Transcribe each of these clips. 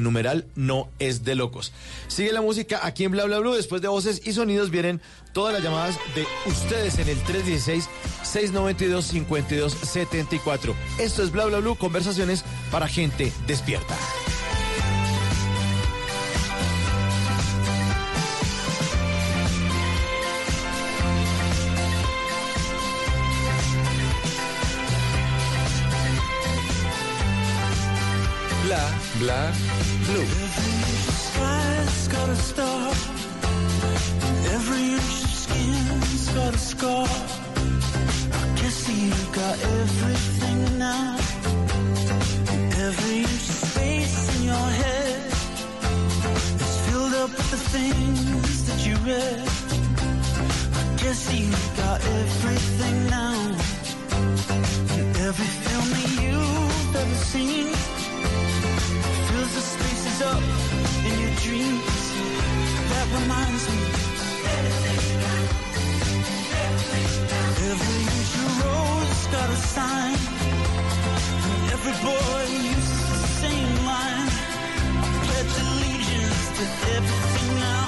Numeral no es de locos. Sigue la música aquí en Bla Bla Blue. Después de voces y sonidos vienen todas las llamadas de ustedes en el 316-692-5274. Esto es Bla Bla Blue, conversaciones para gente despierta. Bla Bla Blue. Sky's got a star. Every inch of skin's got a scar. I guess you got everything now. Every inch of space in your head is filled up with the things that you read. I guess you got everything now. Every film that you've ever seen fills the spaces up in your dreams. That reminds me. Every inch road's got a sign. And every boy uses the same line. Pledge allegiance to everything now.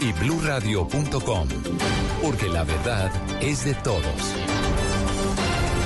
y bluradio.com, porque la verdad es de todos.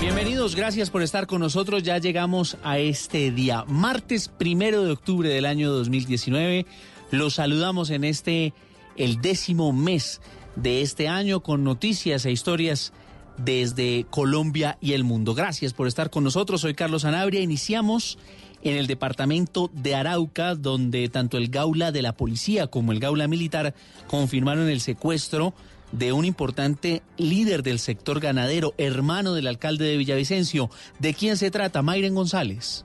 Bienvenidos, gracias por estar con nosotros. Ya llegamos a este día, martes primero de octubre del año 2019. Los saludamos en este, el décimo mes de este año, con noticias e historias desde Colombia y el mundo. Gracias por estar con nosotros. Soy Carlos Anabria. Iniciamos en el departamento de Arauca, donde tanto el Gaula de la policía como el Gaula militar confirmaron el secuestro de un importante líder del sector ganadero, hermano del alcalde de Villavicencio. ¿De quién se trata? Mayren González.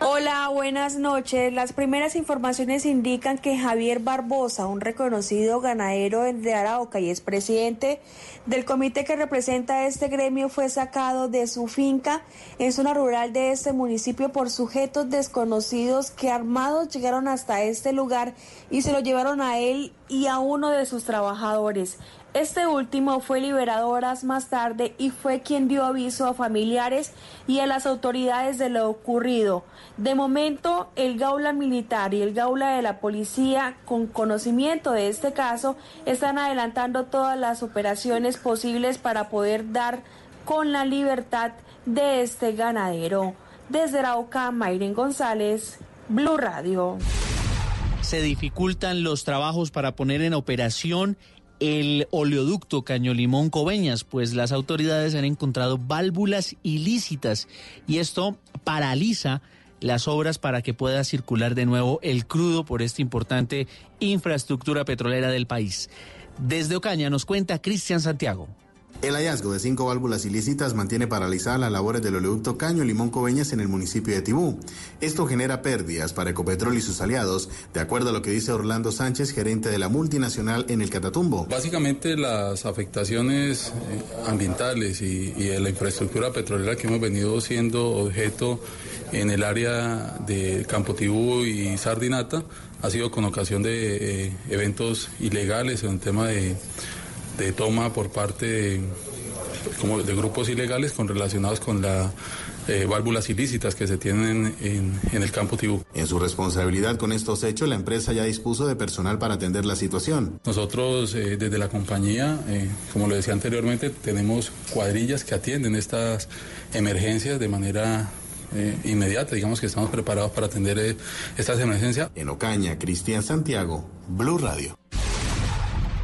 Hola, buenas noches. Las primeras informaciones indican que Javier Barbosa, un reconocido ganadero de Arauca y es presidente del comité que representa este gremio, fue sacado de su finca en zona rural de este municipio por sujetos desconocidos que armados llegaron hasta este lugar y se lo llevaron a él y a uno de sus trabajadores. Este último fue liberado horas más tarde y fue quien dio aviso a familiares y a las autoridades de lo ocurrido. De momento, el Gaula Militar y el Gaula de la Policía, con conocimiento de este caso, están adelantando todas las operaciones posibles para poder dar con la libertad de este ganadero. Desde Arauca, Mayren González, Blue Radio. Se dificultan los trabajos para poner en operación el oleoducto Caño Limón Coveñas, pues las autoridades han encontrado válvulas ilícitas y esto paraliza las obras para que pueda circular de nuevo el crudo por esta importante infraestructura petrolera del país. Desde Ocaña nos cuenta Cristian Santiago. El hallazgo de cinco válvulas ilícitas mantiene paralizadas las labores del oleoducto Caño Limón Coveñas en el municipio de Tibú. Esto genera pérdidas para Ecopetrol y sus aliados, de acuerdo a lo que dice Orlando Sánchez, gerente de la multinacional en el Catatumbo. Básicamente las afectaciones eh, ambientales y, de la infraestructura petrolera que hemos venido siendo objeto en el área de Campo Tibú y Sardinata ha sido con ocasión de eh, eventos ilegales en el tema de de toma por parte de, como de grupos ilegales con relacionados con las eh, válvulas ilícitas que se tienen en, en, el campo Tibú. En su responsabilidad con estos hechos, la empresa ya dispuso de personal para atender la situación. Nosotros eh, desde la compañía, eh, como lo decía anteriormente, tenemos cuadrillas que atienden estas emergencias de manera inmediata. Digamos que estamos preparados para atender estas emergencias. En Ocaña, Cristian Santiago, Blue Radio.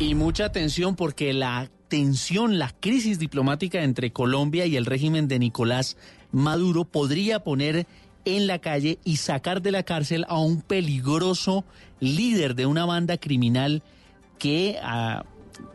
Y mucha atención porque la tensión, la crisis diplomática entre Colombia y el régimen de Nicolás Maduro podría poner en la calle y sacar de la cárcel a un peligroso líder de una banda criminal que ha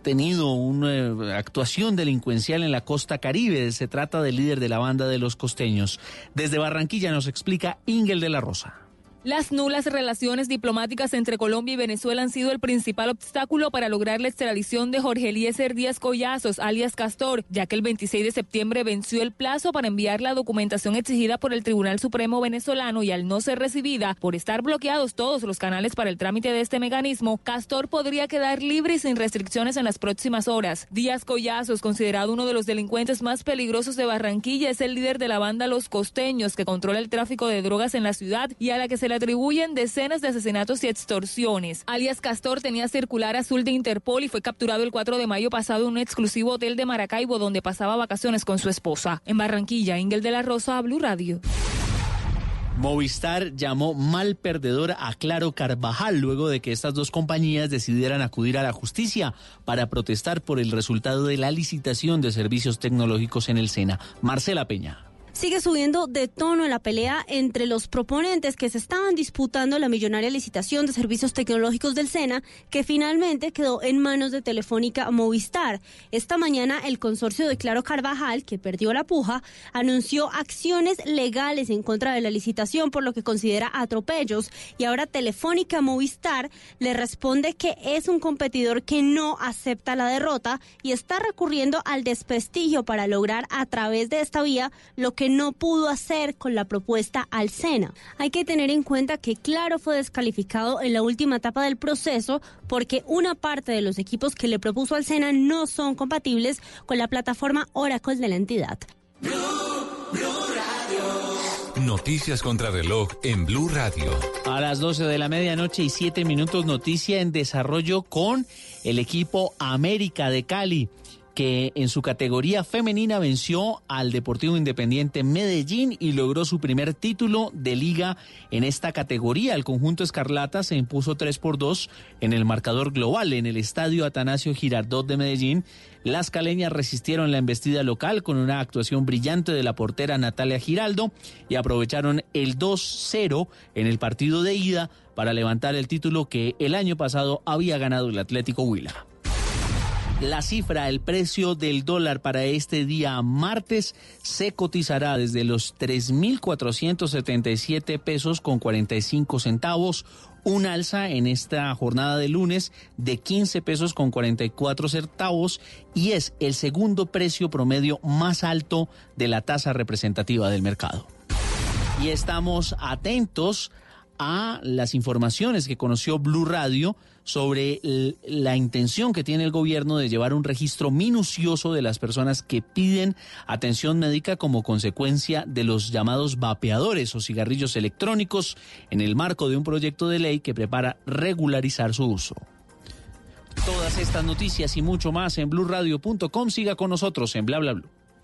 tenido una actuación delincuencial en la costa caribe. Se trata del líder de la banda de los costeños. Desde Barranquilla nos explica Ingel de la Rosa. Las nulas relaciones diplomáticas entre Colombia y Venezuela han sido el principal obstáculo para lograr la extradición de Jorge Eliezer Díaz Collazos, alias Castor, ya que el 26 de septiembre venció el plazo para enviar la documentación exigida por el Tribunal Supremo venezolano y al no ser recibida, por estar bloqueados todos los canales para el trámite de este mecanismo, Castor podría quedar libre y sin restricciones en las próximas horas. Díaz Collazos, considerado uno de los delincuentes más peligrosos de Barranquilla, es el líder de la banda Los Costeños, que controla el tráfico de drogas en la ciudad y a la que se le atribuyen decenas de asesinatos y extorsiones. Alias Castor tenía circular azul de Interpol y fue capturado el 4 de mayo pasado en un exclusivo hotel de Maracaibo donde pasaba vacaciones con su esposa. En Barranquilla, Ingel de la Rosa, Blue Radio. Movistar llamó mal perdedor a Claro Carvajal luego de que estas dos compañías decidieran acudir a la justicia para protestar por el resultado de la licitación de servicios tecnológicos en el SENA. Marcela Peña sigue subiendo de tono la pelea entre los proponentes que se estaban disputando la millonaria licitación de servicios tecnológicos del SENA, que finalmente quedó en manos de Telefónica Movistar. Esta mañana el consorcio de Claro Carvajal, que perdió la puja, anunció acciones legales en contra de la licitación por lo que considera atropellos y ahora Telefónica Movistar le responde que es un competidor que no acepta la derrota y está recurriendo al desprestigio para lograr a través de esta vía lo que no pudo hacer con la propuesta al SENA. Hay que tener en cuenta que Claro fue descalificado en la última etapa del proceso porque una parte de los equipos que le propuso al SENA no son compatibles con la plataforma Oracle de la entidad. Blue, Blue Noticias contra reloj en Blue Radio. A las 12 de la medianoche y 7 minutos noticia en desarrollo con el equipo América de Cali que en su categoría femenina venció al Deportivo Independiente Medellín y logró su primer título de liga en esta categoría. El conjunto Escarlata se impuso 3 por 2 en el marcador global en el estadio Atanasio Girardot de Medellín. Las caleñas resistieron la embestida local con una actuación brillante de la portera Natalia Giraldo y aprovecharon el 2-0 en el partido de ida para levantar el título que el año pasado había ganado el Atlético Huila. La cifra, el precio del dólar para este día martes se cotizará desde los 3.477 pesos con 45 centavos, un alza en esta jornada de lunes de 15 pesos con 44 centavos y es el segundo precio promedio más alto de la tasa representativa del mercado. Y estamos atentos a las informaciones que conoció Blue Radio sobre la intención que tiene el gobierno de llevar un registro minucioso de las personas que piden atención médica como consecuencia de los llamados vapeadores o cigarrillos electrónicos en el marco de un proyecto de ley que prepara regularizar su uso. Todas estas noticias y mucho más en blurradio.com. Siga con nosotros en bla bla bla.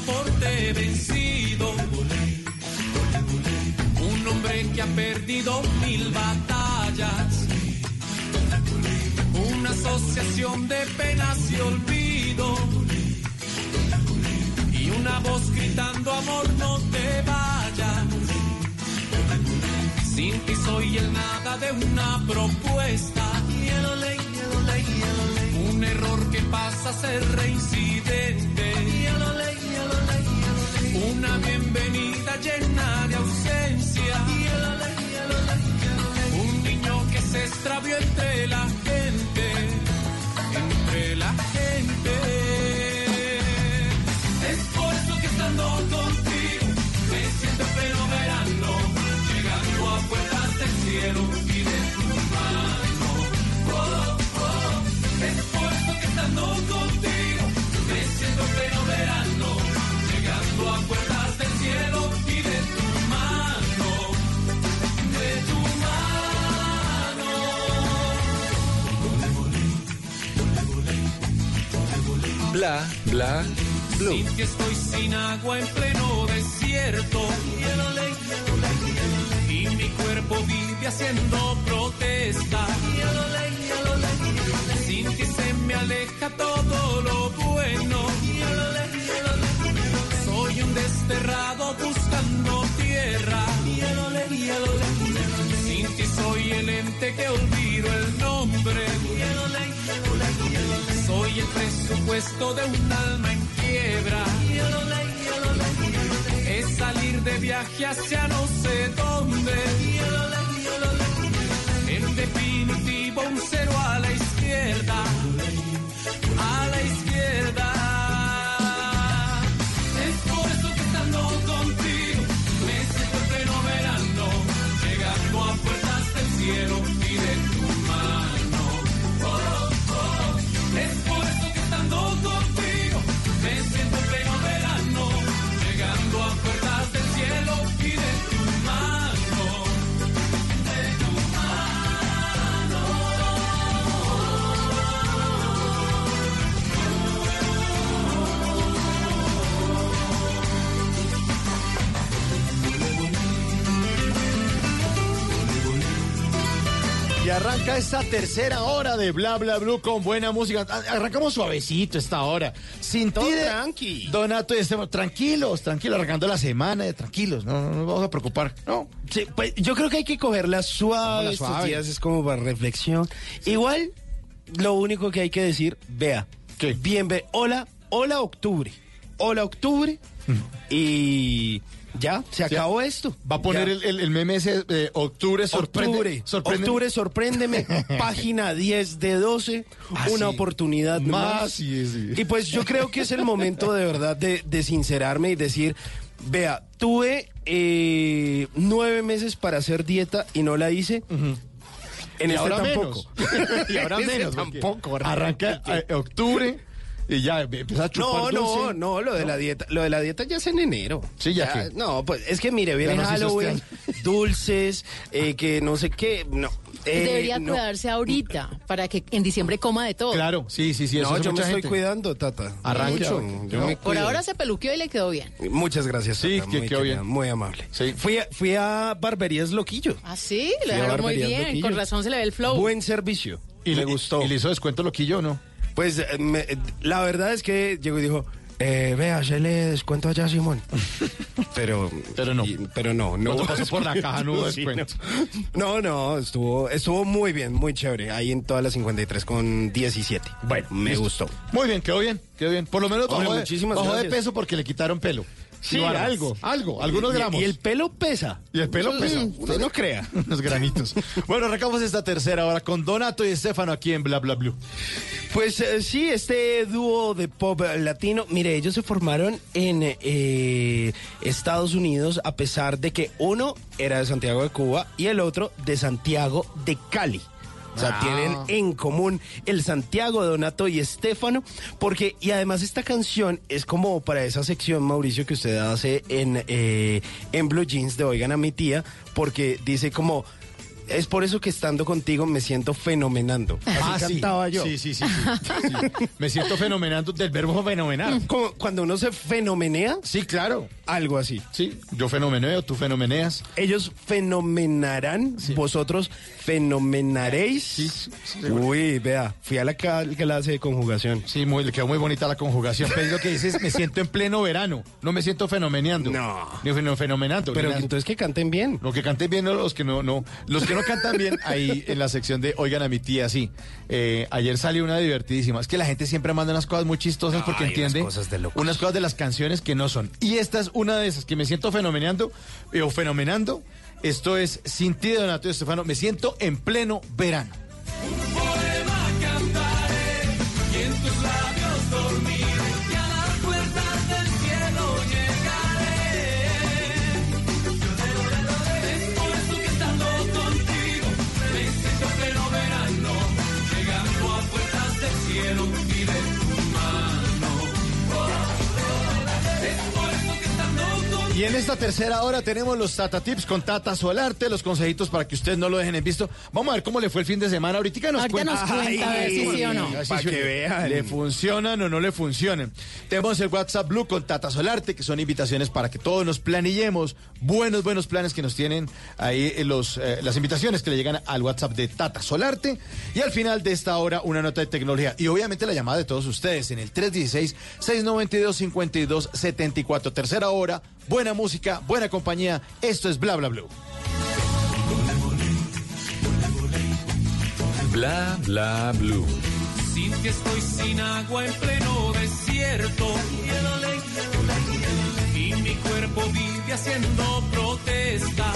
Pasaporte vencido. Un hombre que ha perdido mil batallas. Una asociación de penas y olvido. Y una voz gritando amor no te vayas. Sin ti soy el nada de una propuesta. Un error que pasa a ser reincidente. Una bienvenida llena de ausencia. Un niño que se extravió entre la gente. Entre la gente. Es por eso que estando contigo me siento en pleno verano. Llegando a puertas del cielo Bla, bla, blue. Sin que estoy sin agua en pleno desierto. Y mi cuerpo vive haciendo protesta. Sin que se me aleja todo lo bueno. Soy un desterrado buscando tierra. Sin ti soy el ente que olvido el nombre. Soy el presupuesto de un alma en quiebra. Es salir de viaje hacia no sé dónde. En definitivo, un cero a la izquierda. Y arranca esta tercera hora de Bla Bla Blue con buena música. A- Arrancamos suavecito esta hora. Sin Todo de- tranqui. Donato y Esteban, tranquilos, tranquilos, arrancando la semana, eh, tranquilos, no, no nos vamos a preocupar. No. Sí, pues yo creo que hay que cogerla suave, estos suave. días, es como para reflexión. Igual, lo único que hay que decir, vea, ¿Qué? bien, ve, hola, hola octubre, hola octubre, y ya, se acabó esto. Va a poner el, el- el meme ese de octubre sorprende. Octubre, sorprende- octubre, sorpréndeme, página 10 de 12, Ah, una sí. oportunidad Más, más. sí, sí. Y pues yo creo que es el momento de verdad de, de sincerarme y decir, vea, tuve eh, nueve meses para hacer dieta y no la hice. En y este ahora tampoco. menos. y ahora este menos. tampoco. Arranca eh, octubre y ya empieza a chupar No, no, dulce. no, lo de la dieta, lo de la dieta ya es en enero. Sí, ya que- No, pues es que mire, viene nos hizo Halloween, este dulces, eh, que no sé qué, no. eh, Debería no. cuidarse ahorita para que en diciembre coma de todo. Claro, sí, sí, sí. eso No, hace yo me mucha estoy gente. cuidando, Tata. Arranque, Mucho. arranque. Yo me Por cuido. ahora se peluqueó y le quedó bien. Muchas gracias, Sí, Tata, que muy quedó querida, bien. Muy amable. Sí. Fui, a, fui a Barberías Loquillo. Ah, sí, Fui a dejaron muy Barberías bien. Loquillo. Con razón se le ve el flow. Buen servicio. Y le gustó. ¿Y le hizo descuento loquillo o no? Pues eh, me- eh, la verdad es que llegó y dijo, eh, vea, se le descuento allá a Simón. pero, Pero no. y- pero no, no. Cuando pasó por la caja no hubo descuento. No, no, estuvo, estuvo muy bien, muy chévere. Ahí en todas las 53 con 17. Bueno, me listo. gustó. Muy bien, quedó bien, quedó bien. Por lo menos Hombre, bajó, de, bajó de peso porque le quitaron pelo. Sí, algo, algo, algunos Y- gramos. Y el pelo pesa. Y el pelo pesa. Usted no crea. Unos granitos. Bueno, arrancamos esta tercera hora con Donato y Estefano aquí en Bla Bla Blue. Pues eh, sí, este dúo de pop latino, mire, ellos se formaron en eh, Estados Unidos a pesar de que uno era de Santiago de Cuba y el otro de Santiago de Cali. O sea, Ah. tienen en común el Santiago, Donato y Estefano, porque, y además esta canción es como para esa sección, Mauricio, que usted hace en, eh, en Blue Jeans de Oigan a mi tía, porque dice como, es por eso que estando contigo me siento fenomenando. Así Ah, sí. cantaba yo. Sí, sí, sí. Me siento fenomenando del verbo fenomenar. Como cuando uno se fenomenea, Sí, claro. algo así. Sí, yo fenomeneo, tú fenomeneas. Ellos fenomenarán, vosotros fenomenaréis. Uy, vea, fui a la clase de conjugación. Sí, muy, le quedó muy bonita la conjugación. Pero es lo que dices, me siento en pleno verano. No me siento fenomeneando. No. Ni feno- fenomenando. Pero ni entonces que canten bien. Lo que canten bien, no, los que no, no, los que no cantan bien, ahí en la sección de Oigan a mi tía, sí. Eh, ayer salió una divertidísima. Es que la gente siempre manda unas cosas muy chistosas porque Ay, entiende unas cosas de locos. unas cosas de las canciones que no son. Y esta es una de esas que me siento fenomeneando eh, o fenomenando. Esto es Sin ti de Donato y Estefano. Me siento en pleno verano. poema Y en esta tercera hora tenemos los Tata Tips con Tata Solarte, los consejitos para que ustedes no lo dejen en visto. Vamos a ver cómo le fue el fin de semana. Ahorita nos Ahorita cuenta. nos cuenta, a ver si sí o no. Así Pa' suena. que vean. ¿Le funcionan o no le funcionan? Tenemos el WhatsApp Blue con Tata Solarte, que son invitaciones para que todos nos planillemos. Buenos, buenos planes que nos tienen ahí los, eh, las invitaciones que le llegan al WhatsApp de Tata Solarte. Y al final de esta hora, una nota de tecnología. Y obviamente la llamada de todos ustedes en el 316-692-5274. Tercera hora, buena música, buena compañía. Esto es Bla Bla Blue. Bla bla blue. Sin que estoy sin agua en pleno desierto. Y mi cuerpo vive haciendo protesta.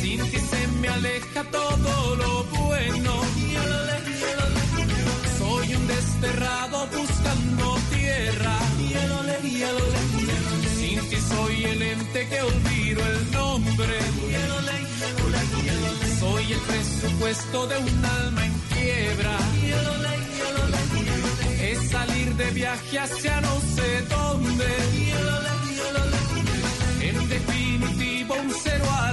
Sin que se me aleja todo lo bueno. Soy un desterrado buscando tierra. Sin que soy el ente que olvido el nombre. Soy el presupuesto de un alma en quiebra. Es salir de viaje hacia no sé dónde. En definitivo, un cero a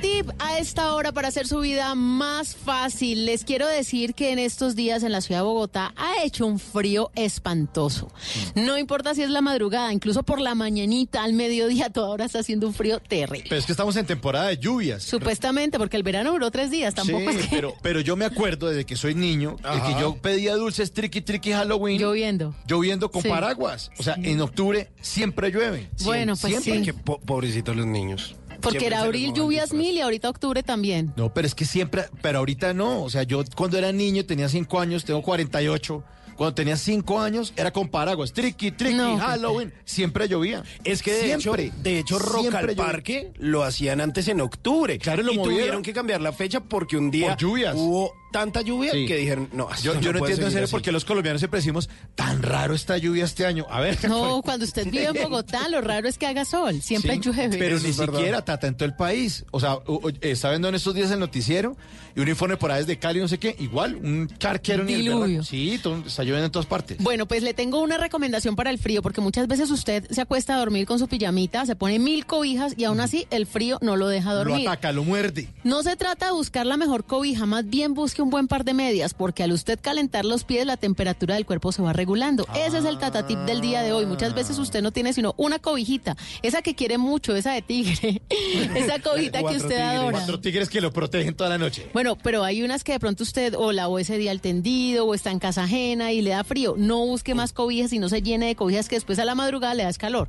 Tip a esta hora para hacer su vida más fácil. Les quiero decir que en estos días en la ciudad de Bogotá ha hecho un frío espantoso. No importa si es la madrugada, incluso por la mañanita, al mediodía, toda hora está haciendo un frío terrible. Pero es que estamos en temporada de lluvias. Supuestamente, porque el verano duró tres días, tampoco sí, es que... pero, pero yo me acuerdo desde que soy niño de Ajá. que yo pedía dulces tricky tricky Halloween. Lloviendo. Lloviendo con Sí. paraguas. O sea, en octubre siempre llueve. Bueno, pues siempre. sí. Que po- pobrecitos los niños. Porque era abril lluvias mil y ahorita octubre también. No, pero es que siempre, pero ahorita no. O sea, yo cuando era niño tenía 5 años, tengo 48. Cuando tenía 5 años era con paraguas. Tricky, tricky, No, Halloween. Siempre llovía. Es que de siempre, hecho, de hecho Rock al llovía. Parque lo hacían antes en octubre. Claro, lo y movieron. tuvieron que cambiar la fecha porque un día Por lluvias. hubo tanta lluvia Sí. que dijeron, no, Yo, yo no entiendo en serio por qué los colombianos siempre decimos tan raro esta lluvia este año. A ver. No, cuando usted vive en Bogotá, lo raro es que haga sol. Siempre Sí, llueve. Pero Eso ni siquiera, Tata, en todo el país. O sea, u- está viendo en estos días el noticiero y un informe por ahí desde Cali, no sé qué, igual, un charquero Diluvio. Sí, todo- está lloviendo en todas partes. Bueno, pues le tengo una recomendación para el frío, porque muchas veces usted se acuesta a dormir con su pijamita, se pone mil cobijas y aún así el frío no lo deja lo dormir. ataca, lo muerde. No se trata de buscar la mejor cobija, más bien busque un buen par de medias, porque al usted calentar los pies, la temperatura del cuerpo se va regulando. Ese es el tatatip del día de hoy. Muchas veces usted no tiene sino una cobijita, esa que quiere mucho, esa de tigre, esa cobijita que usted tigres, adora. Cuatro tigres que lo protegen toda la noche. Bueno, pero hay unas que de pronto usted o lavó ese día al tendido o está en casa ajena y le da frío. No busque más cobijas y no se llene de cobijas que después a la madrugada le da calor.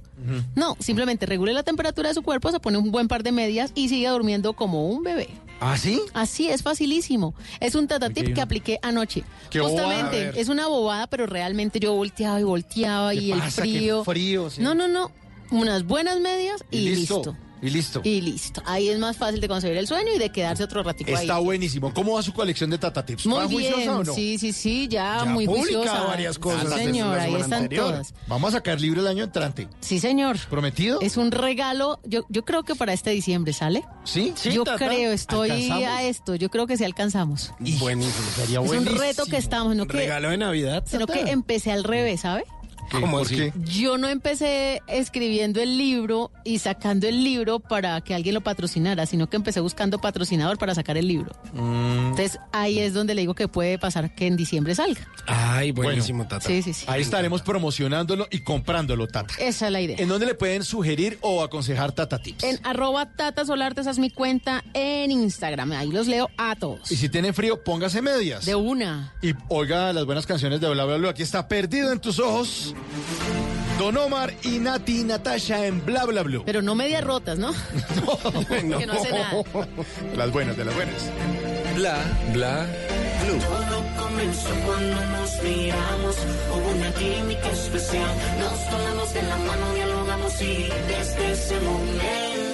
No, simplemente regule la temperatura de su cuerpo, se pone un buen par de medias y sigue durmiendo como un bebé. ¿Ah, sí? Así es facilísimo. Es un tatatip que apliqué anoche. Qué Justamente, es una bobada, pero realmente yo volteaba y volteaba y el pasa? Qué frío. frío, sí. No, no, no. Unas buenas medias y, listo. Y listo. Y listo. Ahí es más fácil de conseguir el sueño y de quedarse otro ratico ahí. Está buenísimo. ¿Cómo va su colección de Tata Tips? Muy ¿Va juiciosa bien, o no? sí, sí, sí, ya, Ya muy juiciosa. varias cosas Sí, señor, ahí están anterior. todas. Vamos a sacar libro el año entrante. Sí, señor. ¿Prometido? Es un regalo, yo, yo creo que para este diciembre, ¿sale? ¿Sí? yo creo, estoy ¿Alcanzamos? a esto, yo creo que sí alcanzamos. Buenísimo, sería Es un buenísimo. reto que estamos, no que, Regalo de Navidad. sino Tata. que empecé al revés, ¿sabe? ¿Cómo ¿Por así? qué? Yo no empecé escribiendo el libro y sacando el libro para que alguien lo patrocinara, sino que empecé buscando patrocinador para sacar el libro. Mm. Entonces ahí es donde le digo que puede pasar que en diciembre salga. Ay, buenísimo, Bueno. Tata. Sí, sí, sí. Ahí estaremos promocionándolo y comprándolo, Tata. Esa es la idea. ¿En dónde le pueden sugerir o aconsejar Tata Tips? En arroba Tata Solartes es mi cuenta en Instagram. Ahí los leo a todos. Y si tiene frío, póngase medias. De una. Y oiga las buenas canciones de Bla Bla Bla. Aquí está Perdido en tus ojos. Don Omar y Nati Natasha en Bla Bla Blue. Pero no medias rotas, ¿no? que no hace nada. Las buenas, de las buenas. Bla, bla, blue. Todo comenzó cuando nos miramos, hubo una química especial. Nos tomamos de la mano, dialogamos y desde ese momento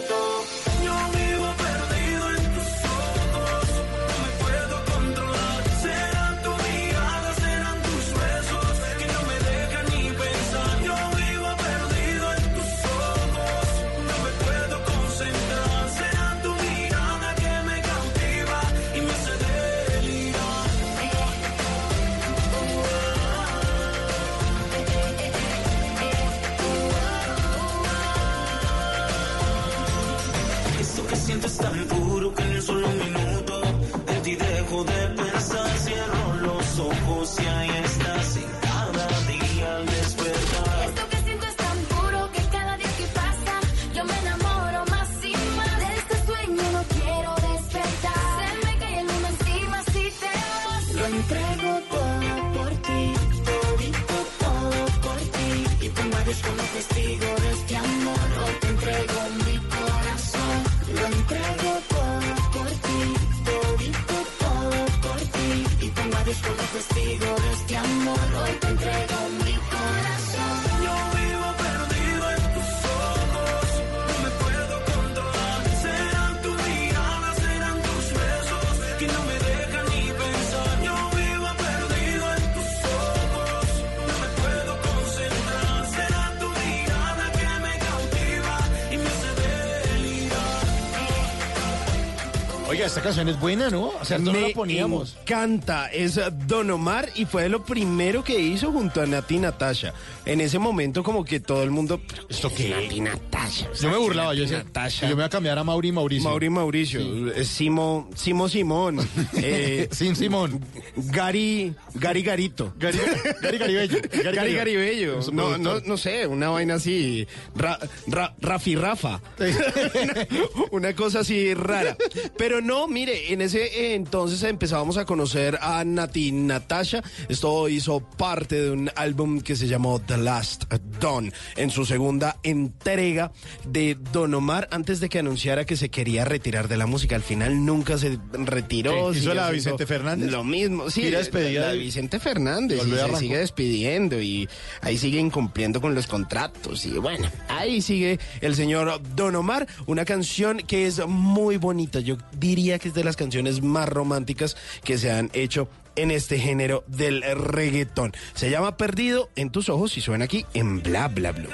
Oiga, esta canción es buena, ¿no? O sea, no Me la poníamos. encanta, es Don Omar y fue lo primero que hizo junto a Nati y Natasha. En ese momento como que todo el mundo... ¿Esto qué? Nati Natasha. Yo me burlaba, yo decía, Natasha. yo me voy a cambiar a Mauri y Mauricio. Mauri Mauricio, eh, Simo, Simo Simón, eh, Sin Simón. Gary, Gary Garito. Gary, Gary Garibello. Gary, Garibello. Nuestro No, no, no sé, una vaina así. Ra, Ra- Rafi Rafa. una, una cosa así rara. Pero no, mire, en ese entonces empezábamos a conocer a Nati Natasha. Esto hizo parte de un álbum que se llamó The Last Dawn, en su segunda entrega de Don Omar, antes de que anunciara que se quería retirar de la música. Al final nunca se retiró. ¿Hizo la Vicente Fernández? Lo mismo, sí. La de- de Vicente Fernández. Y se sigue despidiendo y ahí sigue incumpliendo con los contratos. Y bueno, ahí sigue el señor Don Omar, una canción que es muy bonita. Yo diría que es de las canciones más románticas que se han hecho en este género del reggaetón. Se llama Perdido en tus ojos y suena aquí en Bla Bla Blue.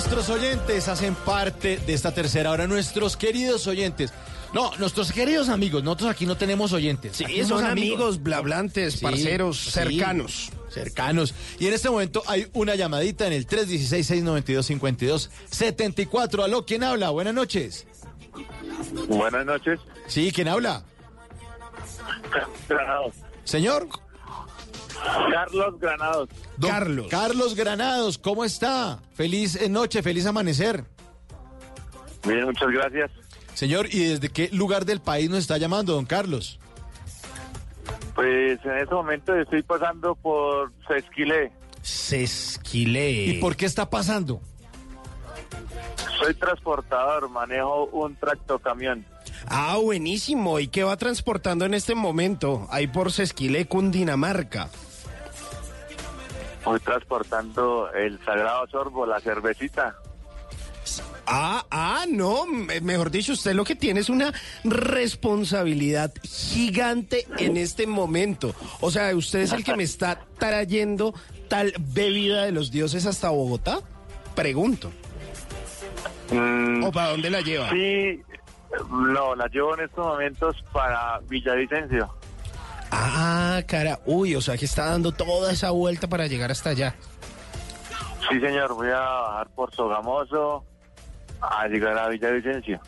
Nuestros oyentes hacen parte de esta tercera hora, nuestros queridos oyentes. No, nuestros queridos amigos, nosotros aquí no tenemos oyentes. Sí, Aquí son amigos, blablantes, Sí, parceros, sí, cercanos. cercanos. Y en este momento hay una llamadita en el 316-692-5274. Aló, ¿quién habla? Buenas noches. Buenas noches. Sí, ¿quién habla? Granados. Señor. Carlos Granados. Don Carlos. Carlos Granados, ¿cómo está? Feliz eh, noche, feliz amanecer. Bien, muchas gracias. Señor, ¿y desde qué lugar del país nos está llamando, don Carlos? Pues en este momento estoy pasando por Sesquilé. Sesquilé. ¿Y por qué está pasando? Soy transportador, manejo un tractocamión. Ah, buenísimo. ¿Y qué va transportando en este momento? Ahí por Sesquilé, Cundinamarca. Voy transportando el sagrado sorbo, la cervecita. Ah, ah, no, me- mejor dicho, usted lo que tiene es una responsabilidad gigante en este momento. O sea, ¿usted es el que me está trayendo tal bebida de los dioses hasta Bogotá? Pregunto. ¿O para dónde la lleva? Mm, Sí, no, la llevo en estos momentos para Villavicencio. Ah, cara, uy, o sea que está dando toda esa vuelta para llegar hasta allá. Sí, señor, voy a bajar por Sogamoso a llegar a Villavicencio.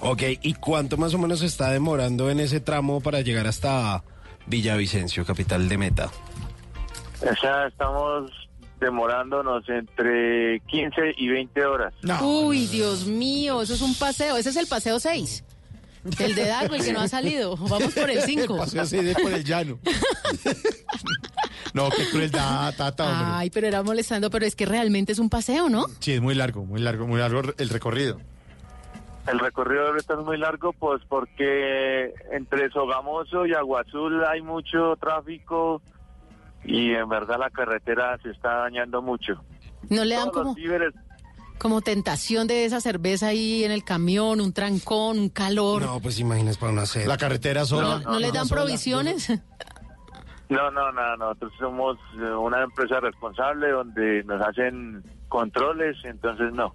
Ok, ¿y cuánto más o menos se está demorando en ese tramo para llegar hasta Villavicencio, capital de Meta? O sea, estamos demorándonos entre 15 y 20 horas. Uy, Dios mío, eso es un paseo. Ese es el paseo 6. El de Dago, el que no ha salido. Vamos por el 5. El paseo así de por el llano. no, qué crueldad, tata, hombre. Ay, pero era molestando, pero es que realmente es un paseo, ¿no? Sí, es muy largo, muy largo, muy largo el recorrido. El recorrido ahorita es muy largo, pues porque entre Sogamoso y Agua Azul hay mucho tráfico y en verdad la carretera se está dañando mucho. No le dan Todos como, los como tentación de esa cerveza ahí en el camión, un trancón, un calor. No, pues imagínese para una sed. La carretera ¿No, sola. no les dan provisiones? no, no, no, nosotros somos eh, una empresa responsable donde nos hacen controles, entonces no.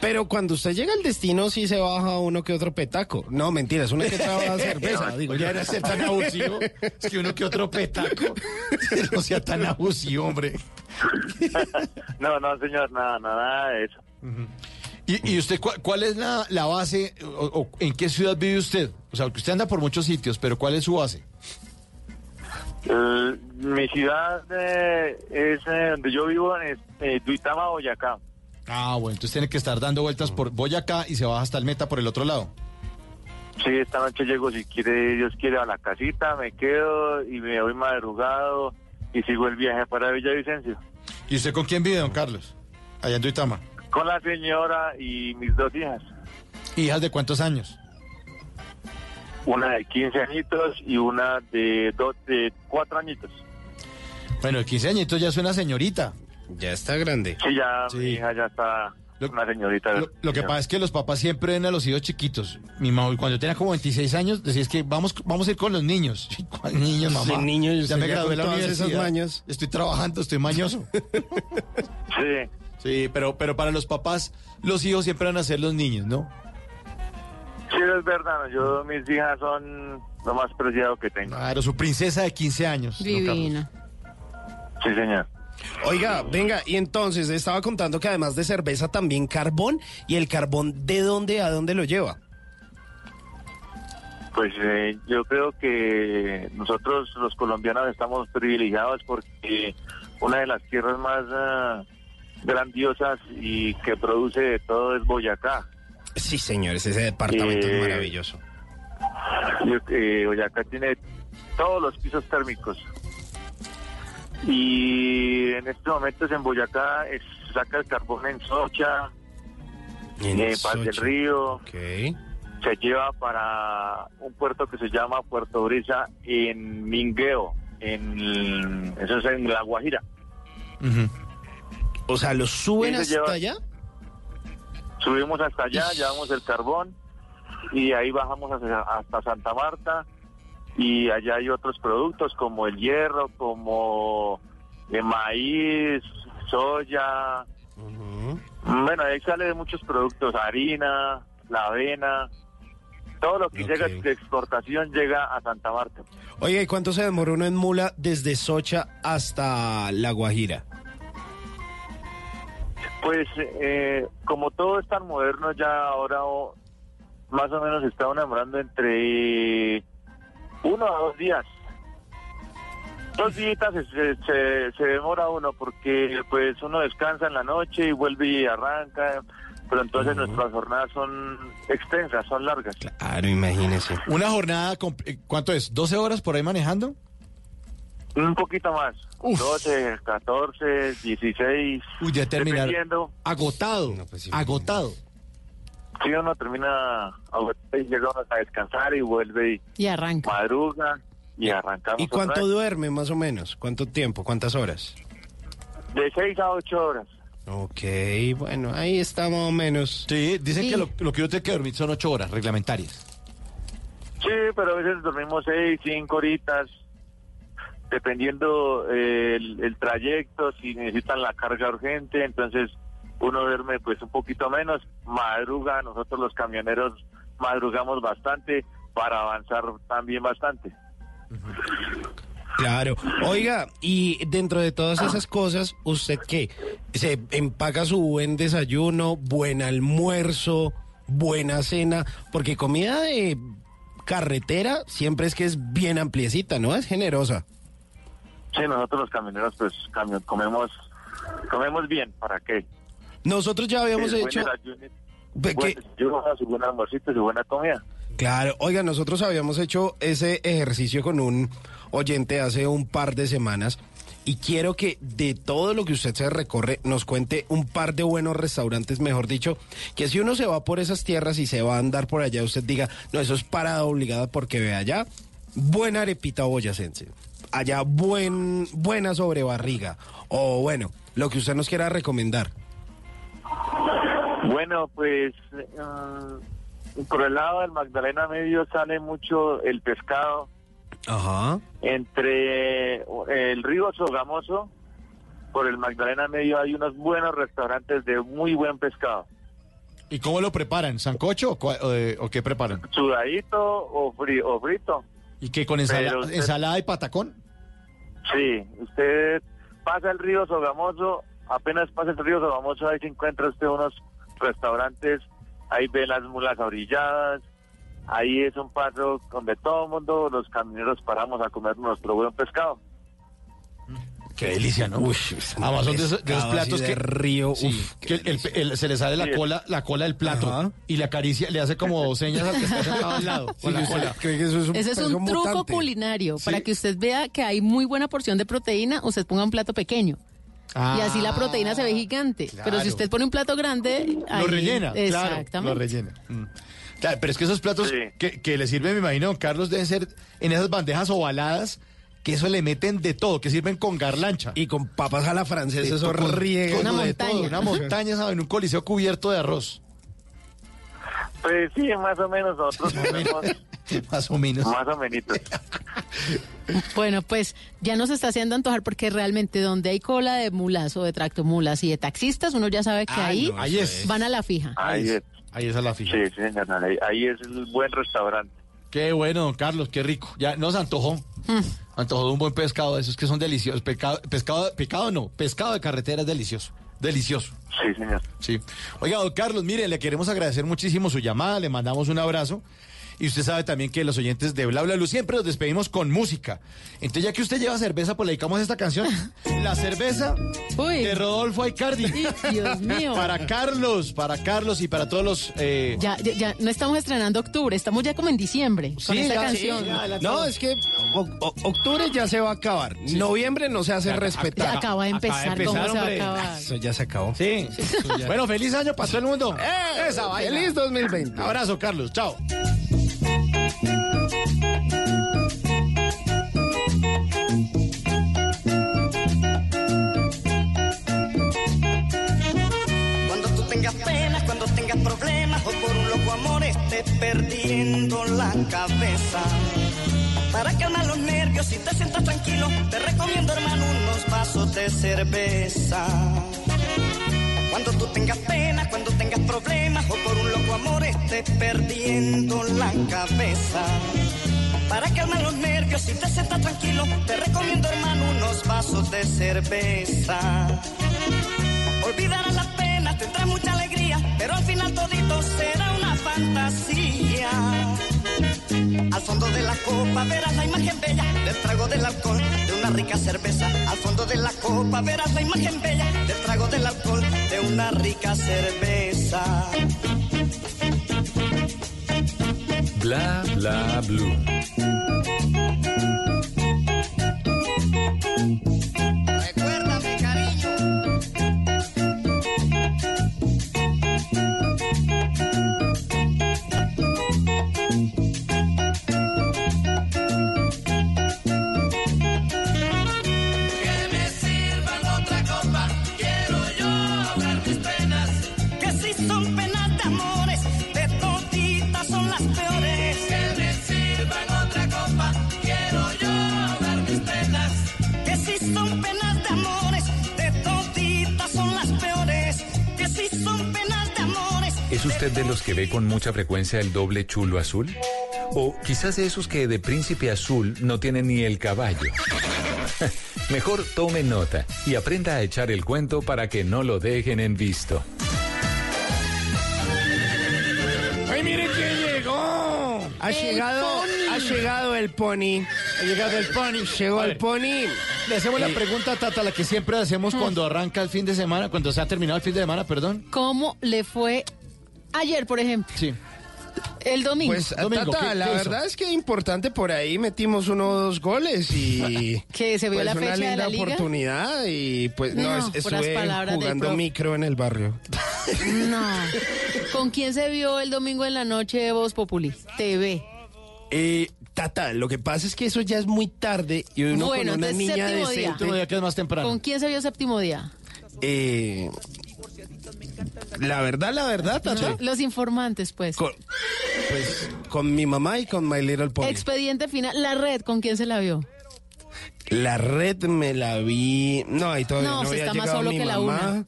Pero cuando usted llega al destino sí se baja uno que otro petaco. No, mentira, es una que trabaja cerveza, digo yo. era ser tan abusivo. Es que uno que otro petaco. No sea tan abusivo, hombre. No, no, señor, nada, nada de eso. ¿Y, y usted cuál, cuál es la, la base o, o en qué ciudad vive usted? O sea, que usted anda por muchos sitios, pero ¿cuál es su base? Mi ciudad eh, es eh, donde yo vivo, es eh, Duitama, Boyacá. Ah, bueno, entonces tiene que estar dando vueltas por Boyacá y se baja hasta el meta por el otro lado. Sí, esta noche llego, si quiere, Dios quiere, a la casita, me quedo y me voy madrugado y sigo el viaje para Villavicencio. ¿Y usted con quién vive, don Carlos? Allá en Duitama. Con la señora y mis dos hijas. ¿Hijas de cuántos años? Una de 15 añitos y una de, dos, de 4 añitos. Bueno, de 15 añitos ya es una señorita. Ya está grande. Sí, ya mi hija ya está una señorita. Lo, lo que pasa es que los papás siempre ven a los hijos chiquitos. Mi mamá, cuando yo tenía como 26 años, decía es que vamos, vamos a ir con los niños. ¿Cuál niños, mamá? Sí, niños, ya me gradué la todas esas universidad. mañas. Estoy trabajando, estoy mañoso. Sí. Sí, pero, pero para los papás, los hijos siempre van a ser los niños, ¿no? Sí, es verdad. Yo, mis hijas son lo más preciado que tengo. Claro, su princesa de 15 años. Divina. Sí, señor. Oiga, venga, y entonces estaba contando que además de cerveza también carbón, y el carbón, ¿de dónde a dónde lo lleva? Pues eh, yo creo que nosotros los colombianos estamos privilegiados porque una de las tierras más ah, grandiosas y que produce de todo es Boyacá. Sí, señores, ese departamento Eh, es maravilloso. Yo- eh, Boyacá tiene todos los pisos térmicos. Y en estos momentos en Boyacá es- saca el carbón en Socha, En Paz del. Río. Se lleva para un puerto que se llama Puerto Brisa en Mingueo, en eso es en La Guajira. O sea, ¿lo suben hasta lleva- allá? Subimos hasta allá, llevamos el carbón y ahí bajamos hacia- hasta Santa Marta y allá hay otros productos como el hierro, como el maíz, soya, Bueno, ahí sale de muchos productos, harina, la avena, todo lo que llega de exportación llega a Santa Marta. Oye, ¿y cuánto se demoró uno en mula desde Socha hasta La Guajira? Pues eh, como todo es tan moderno ya ahora más o menos se está demorando entre uno a dos días. Dos días se, se- se- se demora uno porque pues uno descansa en la noche y vuelve y arranca, pero entonces nuestras jornadas son extensas, son largas. Claro, imagínese. Una jornada, eh, ¿cuánto es? ¿12 horas por ahí manejando? Un poquito más, 12, 14, 16. Uy, ya terminar. Dependiendo. Agotado, agotado. Si uno termina y llega uno a descansar y vuelve y Y arranca. madruga y arrancamos. ¿Y cuánto otra vez. duerme más o menos? ¿Cuánto tiempo? ¿Cuántas horas? De 6 a 8 horas. Ok, bueno, ahí está más o menos. Sí, dicen Sí. que lo, lo que uno tiene que dormir son 8 horas reglamentarias. Sí, pero a veces dormimos 6, 5 horitas, dependiendo eh, el, el trayecto, si necesitan la carga urgente, entonces uno duerme pues un poquito menos, madruga, nosotros los camioneros madrugamos bastante para avanzar también bastante. Claro. Oiga, y dentro de todas esas cosas, ¿usted qué? ¿Se empaca su buen desayuno, buen almuerzo, buena cena? Porque comida de carretera siempre es que es bien ampliecita, ¿no? Es generosa. Sí, nosotros los camioneros pues comemos comemos bien, ¿para qué? Nosotros ya habíamos Eh, hecho... desayuno, Ve buen almuercito, su buena comida. Claro, oiga, nosotros habíamos hecho ese ejercicio con un oyente hace un par de semanas y quiero que de todo lo que usted se recorre nos cuente un par de buenos restaurantes, mejor dicho, que si uno se va por esas tierras y se va a andar por allá, usted diga, no, eso es parada obligada porque ve allá, buena arepita boyacense, allá buen, buena sobrebarriga, o bueno, lo que usted nos quiera recomendar. Bueno, pues mm, por el lado del Magdalena Medio sale mucho el pescado Ajá. entre el río Sogamoso. Por el Magdalena Medio hay unos buenos restaurantes de muy buen pescado. ¿Y cómo lo preparan? ¿Sancocho o, cua- o, eh, o qué preparan? Sudadito o, fri- o frito. ¿Y qué con ensala- Pero usted- ensalada y patacón? Sí, usted pasa el río Sogamoso, apenas pasa el río Sogamoso, ahí se encuentra usted unos restaurantes, ahí ve las mulas orilladas, ahí es un paso donde todo el mundo, los camineros, paramos a comer nuestro buen pescado. Qué delicia, ¿no? Además son de esos, de platos así que de río, sí, uf, que el- el- el- se le sale la Sí. cola, la cola del plato Ajá. y le acaricia, le hace como señas al que está sentado al lado con la cola. ¿Cree que eso es un Ese es un truco mutante? culinario. Sí. Para que usted vea que hay muy buena porción de proteína, usted ponga un plato pequeño. Y así la proteína se ve gigante. Pero Ah, claro. si usted pone un plato grande, ahí- Lo rellena, claro, Exactamente. lo rellena. Mm. Claro, pero es que esos platos Sí. que, que le sirven, me imagino, don Carlos, deben ser en esas bandejas ovaladas, que eso le meten de todo, que sirven con garlancha. Y con papas a la francesa, eso riega. Una con de montaña. todo, una montaña, ¿saben? Un coliseo cubierto de arroz. Pues sí, más o menos nosotros comemos Más o menos. más o menos. Bueno, pues ya nos está haciendo antojar porque realmente donde hay cola de mulas o de tractomulas y de taxistas, uno ya sabe que Ah, ahí no, Ahí es. van a la fija. Ahí es, Ahí es a la fija. sí, sí, señora, ahí, ahí es el buen restaurante. Qué bueno, don Carlos, qué rico. Ya nos antojó. Mm. Antojó de un buen pescado, esos que son deliciosos. Pecado, pescado, pecado no, pescado de carretera es delicioso. Delicioso. Sí, señor. Sí. Oiga, don Carlos, mire, le queremos agradecer muchísimo su llamada, le mandamos un abrazo. Y usted sabe también que los oyentes de Bla Bla Blue siempre los despedimos con música. Entonces, ya que usted lleva cerveza, pues le dedicamos esta canción. La cerveza Uy. de Rodolfo Aicardi. Dios mío. Para Carlos, para Carlos y para todos los... eh, Ya, ya, ya no estamos estrenando octubre, estamos ya como en diciembre con esta ya, canción. sí, ya, la- No, es que o- o- octubre ya se va a acabar. Noviembre no se hace Ya respetar. acaba de empezar, empezar, ¿cómo se va a acabar? Eso ya se acabó. Sí. bueno, feliz año para todo el mundo. Esa. ¡Eh! Feliz 2020. Un abrazo, Carlos. Chao. Tengas problemas o por un loco amor estés perdiendo la cabeza. Para calmar los nervios y te sientas tranquilo, te recomiendo hermano unos vasos de cerveza. Cuando tú tengas pena, cuando tengas problemas o por un loco amor estés perdiendo la cabeza. Para calmar los nervios y te sientas tranquilo, te recomiendo hermano unos vasos de cerveza. Olvidarás las penas, tendrás al será una fantasía. Al fondo de la copa verás la imagen bella del trago del alcohol de una rica cerveza. Al fondo de la copa verás la imagen bella del trago del alcohol de una rica cerveza. Bla bla blue. Usted de los que ve con mucha frecuencia el doble chulo azul? O quizás de esos que de príncipe azul no tienen ni el caballo. Mejor tome nota y aprenda a echar el cuento para que no lo dejen en visto. ¡Ay, miren quién llegó! Ha llegado, ha llegado el pony. Ha llegado el pony. Llegó el pony. Le hacemos la pregunta, Tata, la que siempre hacemos cuando arranca el fin de semana, cuando se ha terminado el fin de semana, perdón. ¿Cómo le fue ayer, por ejemplo? Sí. El domingo. Pues, Domingo, Tata, ¿qué- la verdad es que importante por ahí metimos uno o dos goles y Que se vio pues, la fecha una de linda la liga. oportunidad y pues no, No, estuve jugando micro en el barrio. No. ¿Con quién se vio el domingo en la noche de Voz Populi? TV. Eh, Tata, lo que pasa es que eso ya es muy tarde y uno Bueno, con una niña séptimo día. día que es más temprano. ¿Con quién se vio séptimo día? eh, la verdad, la verdad, Tata. ¿No? Los informantes, pues. Con, pues con mi mamá y con My Little Pony. Expediente final. La red, ¿con quién se la vio? La red me la vi. No, ahí todavía No, no, se había está más llegado solo mi que la mamá. una.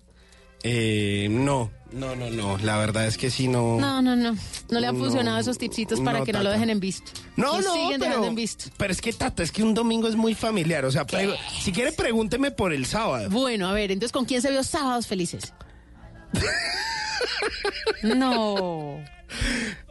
Eh, no, no, no, no. La verdad es que sí no. No, no, no. No le han No, funcionado esos tipsitos para no, que no lo dejen en visto. No, Lo no, siguen pero, en visto. pero es que Tata, es que un domingo es muy familiar. O sea, si quiere pregúnteme por el sábado. Bueno, a ver, entonces, ¿con quién se vio sábados felices? No.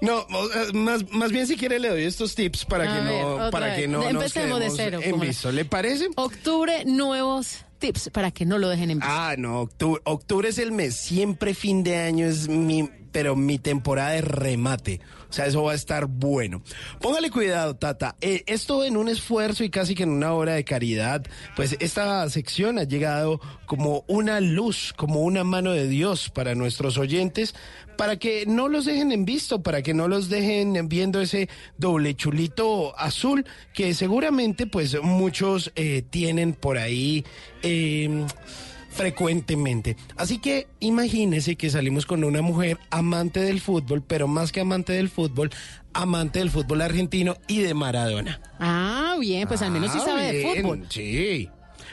No, más, más bien si quiere le doy estos tips para A que ver, no, para vez. que no nos Empecemos de quedemos cero, en. ¿Le parece? Octubre, nuevos tips para que no lo dejen en visto. Ah, no, octubre, octubre es el mes, siempre fin de año es mi, pero mi temporada de remate. O sea, eso va a estar bueno. Póngale cuidado, Tata. Eh, esto en un esfuerzo y casi que en una obra de caridad, pues esta sección ha llegado como una luz, como una mano de Dios para nuestros oyentes, para que no los dejen en visto, para que no los dejen viendo ese doble chulito azul que seguramente pues muchos eh, tienen por ahí. eh, frecuentemente. Así que imagínese que salimos con una mujer amante del fútbol, pero más que amante del fútbol, amante del fútbol argentino y de Maradona. Ah, bien, pues al menos sí Ah, sabe de fútbol. Sí.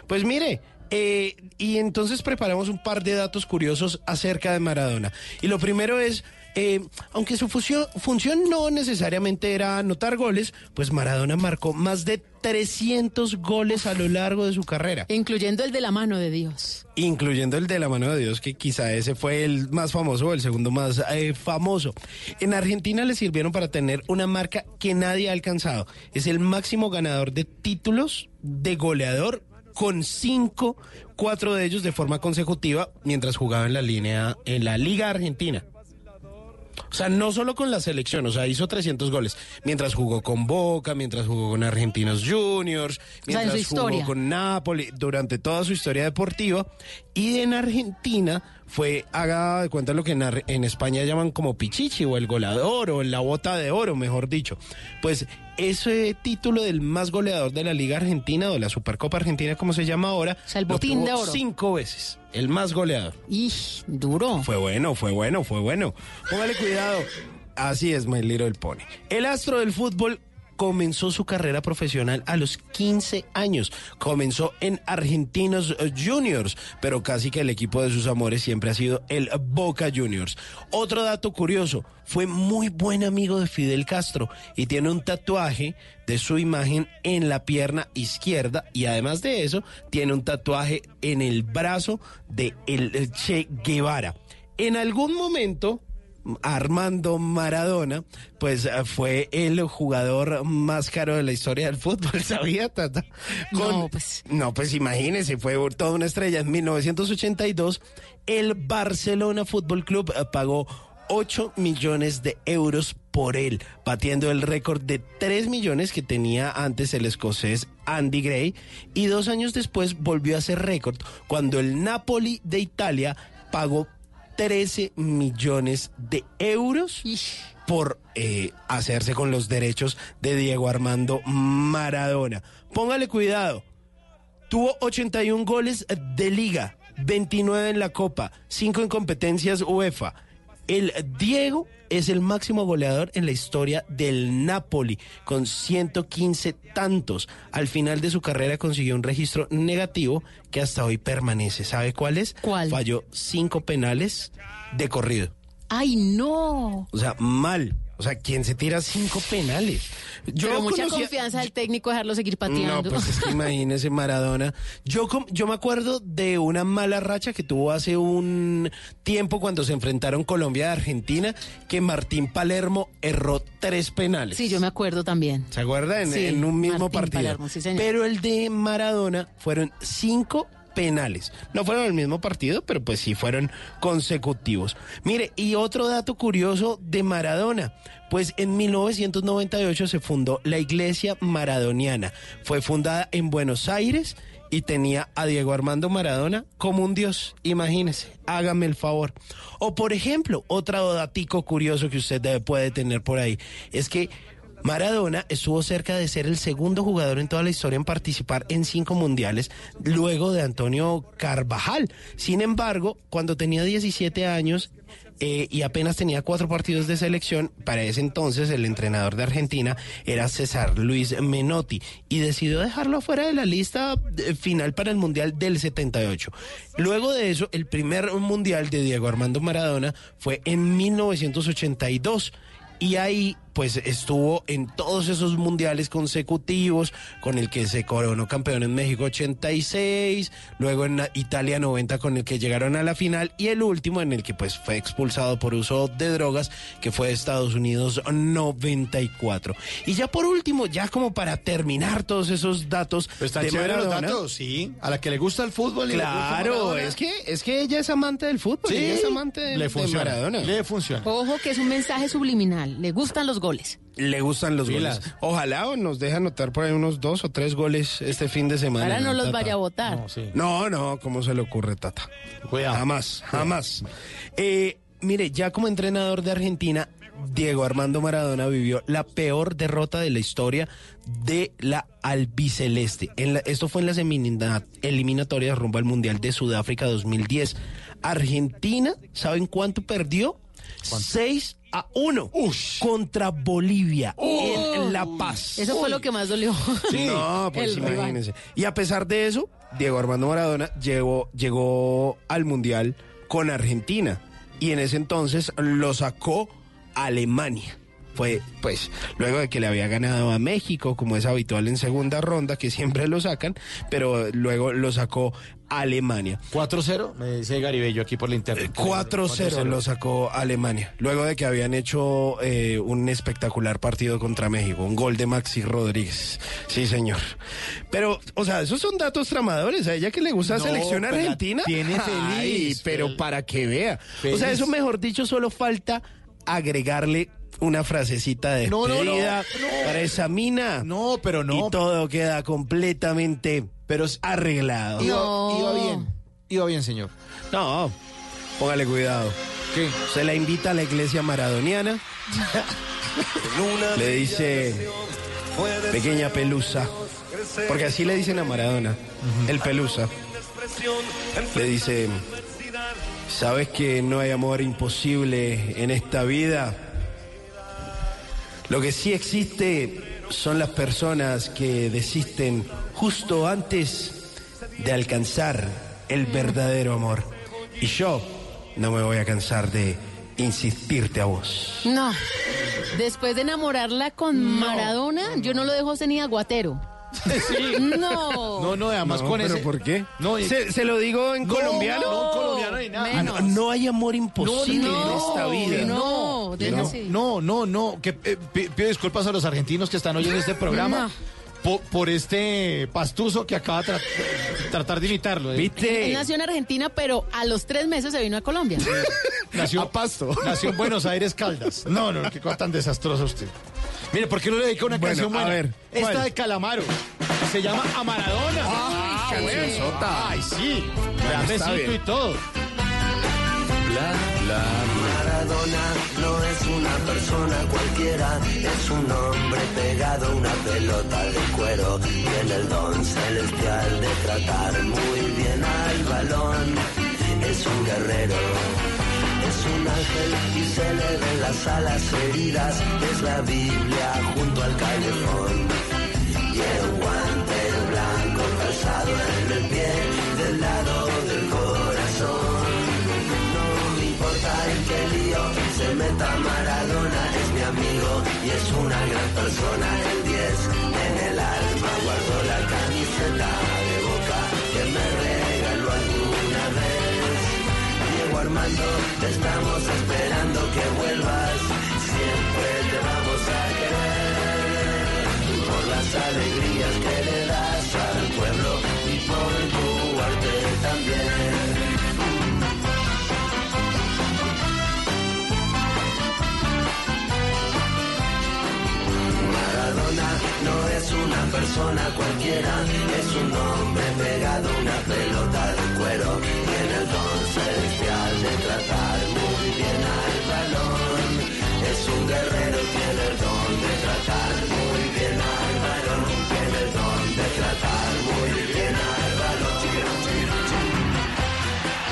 Pues mire, eh, y entonces preparamos un par de datos curiosos acerca de Maradona. Y lo primero es, eh, aunque su función, función no necesariamente era anotar goles, pues Maradona marcó más de 300 goles a lo largo de su carrera. Incluyendo el de la mano de Dios. Incluyendo el de la mano de Dios, que quizá ese fue el más famoso o el segundo más eh, famoso. En Argentina le sirvieron para tener una marca que nadie ha alcanzado. Es el máximo ganador de títulos de goleador con cinco, cuatro de ellos de forma consecutiva mientras jugaba en la línea, en la Liga Argentina. O sea, no solo con la selección, o sea, hizo 300 goles. Mientras jugó con Boca, mientras jugó con Argentinos Juniors, mientras jugó con Napoli, durante toda su historia deportiva. Y en Argentina fue, haga de cuenta lo que en, en España llaman como pichichi o el goleador o la bota de oro, mejor dicho. Pues ese título del más goleador de la Liga Argentina o la Supercopa Argentina, como se llama ahora, sea, el lo botín tuvo de oro. Cinco veces, el más goleador. Y duro. Fue bueno, fue bueno, fue bueno. Póngale cuidado. Así es, My Little Pony. El astro del fútbol comenzó su carrera profesional a los 15 años. Comenzó en Argentinos Juniors, pero casi que el equipo de sus amores siempre ha sido el Boca Juniors. Otro dato curioso, fue muy buen amigo de Fidel Castro y tiene un tatuaje de su imagen en la pierna izquierda y además de eso tiene un tatuaje en el brazo de el Che Guevara. En algún momento Armando Maradona, pues eh, fue el jugador más caro de la historia del fútbol, ¿sabía, Tata? No, pues. No, pues imagínese, fue toda una estrella. En 1982, el Barcelona Fútbol Club eh, pagó 8 millones de euros por él, batiendo el récord de 3 millones que tenía antes el escocés Andy Gray, y dos años después volvió a ser récord cuando el Napoli de Italia pagó 13 millones de euros por eh, hacerse con los derechos de Diego Armando Maradona. Póngale cuidado. Tuvo 81 goles de liga, 29 en la Copa, 5 en competencias UEFA. El Diego es el máximo goleador en la historia del Napoli, con 115 tantos. Al final de su carrera consiguió un registro negativo que hasta hoy permanece. ¿Sabe cuál es? ¿Cuál? Falló cinco penales de corrido. Ay, no. O sea, mal. O sea, ¿quién se tira cinco penales? Pero mucha conocía- confianza del técnico dejarlo seguir pateando. no, pues es que imagínese Maradona. Yo, yo me acuerdo de una mala racha que tuvo hace un tiempo cuando se enfrentaron Colombia y Argentina, que Martín Palermo erró tres penales. Sí, yo me acuerdo también. ¿Se acuerda? En, Sí, en un mismo Martín partido. Palermo, sí, señor. Pero el de Maradona fueron cinco penales. No fueron el mismo partido, pero pues sí fueron consecutivos. Mire, y otro dato curioso de Maradona. Pues en 1998 se fundó la Iglesia Maradoniana. Fue fundada en Buenos Aires y tenía a Diego Armando Maradona como un dios. Imagínese, hágame el favor. O por ejemplo, otro datico curioso que usted puede tener por ahí es que Maradona estuvo cerca de ser el segundo jugador en toda la historia en participar en cinco mundiales, luego de Antonio Carvajal. Sin embargo, cuando tenía 17 años eh, y apenas tenía cuatro partidos de selección, para ese entonces el entrenador de Argentina era César Luis Menotti y decidió dejarlo fuera de la lista eh, final para el Mundial del 78. Luego de eso, el primer Mundial de Diego Armando Maradona fue en 1982. Y ahí pues estuvo en todos esos mundiales consecutivos, con el que se coronó campeón en México 86, luego en Italia 90 con el que llegaron a la final y el último en el que pues fue expulsado por uso de drogas, que fue Estados Unidos 94. Y ya por último, ya como para terminar todos esos datos Pues están de los datos, sí. A la que le gusta el fútbol y le gusta Claro, es que es que ella es amante del fútbol, Sí, ella es amante de, le de funciona, Maradona. le funciona. Ojo que es un mensaje subliminal. Le gustan los goles. Le gustan los goles. Ojalá o nos deje anotar por ahí unos dos o tres goles este fin de semana. Ahora no los Tata. vaya a votar. No, sí. No, no, ¿cómo se le ocurre, Tata? Cuidado. Jamás, jamás. Eh, mire, ya como entrenador de Argentina, Diego Armando Maradona vivió la peor derrota de la historia de la albiceleste. En la- esto fue en las elimina- eliminatorias rumbo al Mundial de Sudáfrica 2010. Argentina, ¿saben cuánto perdió? 6 a 1 contra Bolivia en La Paz. Eso fue lo que más dolió. No, pues El rival. imagínense. Y a pesar de eso, Diego Armando Maradona llegó, llegó al Mundial con Argentina. Y en ese entonces lo sacó Alemania. Fue, pues, luego de que le había ganado a México, como es habitual en segunda ronda, que siempre lo sacan, pero luego lo sacó Alemania. 4-0, me dice Garibello aquí por la internet. 4-0 lo sacó Alemania, luego de que habían hecho eh, un espectacular partido contra México, un gol de Maxi Rodríguez. Sí, señor. Pero, o sea, esos son datos tramadores. A ella que le gusta la No, selección la argentina. tiene Ay, feliz, pero para que vea. O sea, eso mejor dicho, solo falta agregarle una frasecita de No, no, no, para esa mina. No, pero no. Y todo queda completamente Pero arreglado. iba, bien. Iba bien, señor. No, póngale cuidado. ¿Qué? Se la invita a la iglesia maradoniana. le dice, pequeña pelusa. Porque así le dicen a Maradona, el pelusa. Le dice, ¿sabes que no hay amor imposible en esta vida? Lo que sí existe son las personas que desisten justo antes de alcanzar el verdadero amor. Y yo no me voy a cansar de insistirte a vos. No. Después de enamorarla con Maradona, yo no lo dejo ser ni aguatero. No. No, no, además No, con ¿pero ese. por qué? No, y- ¿Se, se lo digo en No, colombiano? No, en colombiano ni nada. Ah, no, no hay amor imposible No, en esta vida. no, no, no, no, no, que eh, pi- pido disculpas a los argentinos que están oyendo este programa por, este pastuso que acaba de tra- tratar de imitarlo. ¿eh? Él ¿Viste? nació en Argentina, pero a los tres meses se vino a Colombia. Nació, A Pasto. Nació en Buenos Aires, Caldas. No, no, qué cosa tan desastrosa usted. Mire, ¿por qué no le dedica una Bueno, canción buena? a ver, Esta ¿cuál? de Calamaro. Se llama A Maradona. Ah. Ay, sí. Da Está besito bien. y todo. Bla, bla, Maradona no es una persona cualquiera, es un hombre pegado a una pelota de cuero. Tiene el don celestial de tratar muy bien al balón. Es un guerrero, un ángel y se le ven las alas heridas. Es la Biblia junto al calefón. Y el guante blanco calzado en el pie del lado del corazón. No me importa en qué lío se meta Maradona, es mi amigo y es una gran persona. El 10 en el alma guardo la camiseta Te estamos esperando que vuelvas, siempre te vamos a querer. Por las alegrías que le das al pueblo y por tu arte también. Maradona no es una persona cualquiera, es un hombre pegado a una pelota celestial de tratar muy bien al balón. Es un guerrero, tiene el don de tratar muy bien al balón. Tiene el don de tratar muy bien al balón.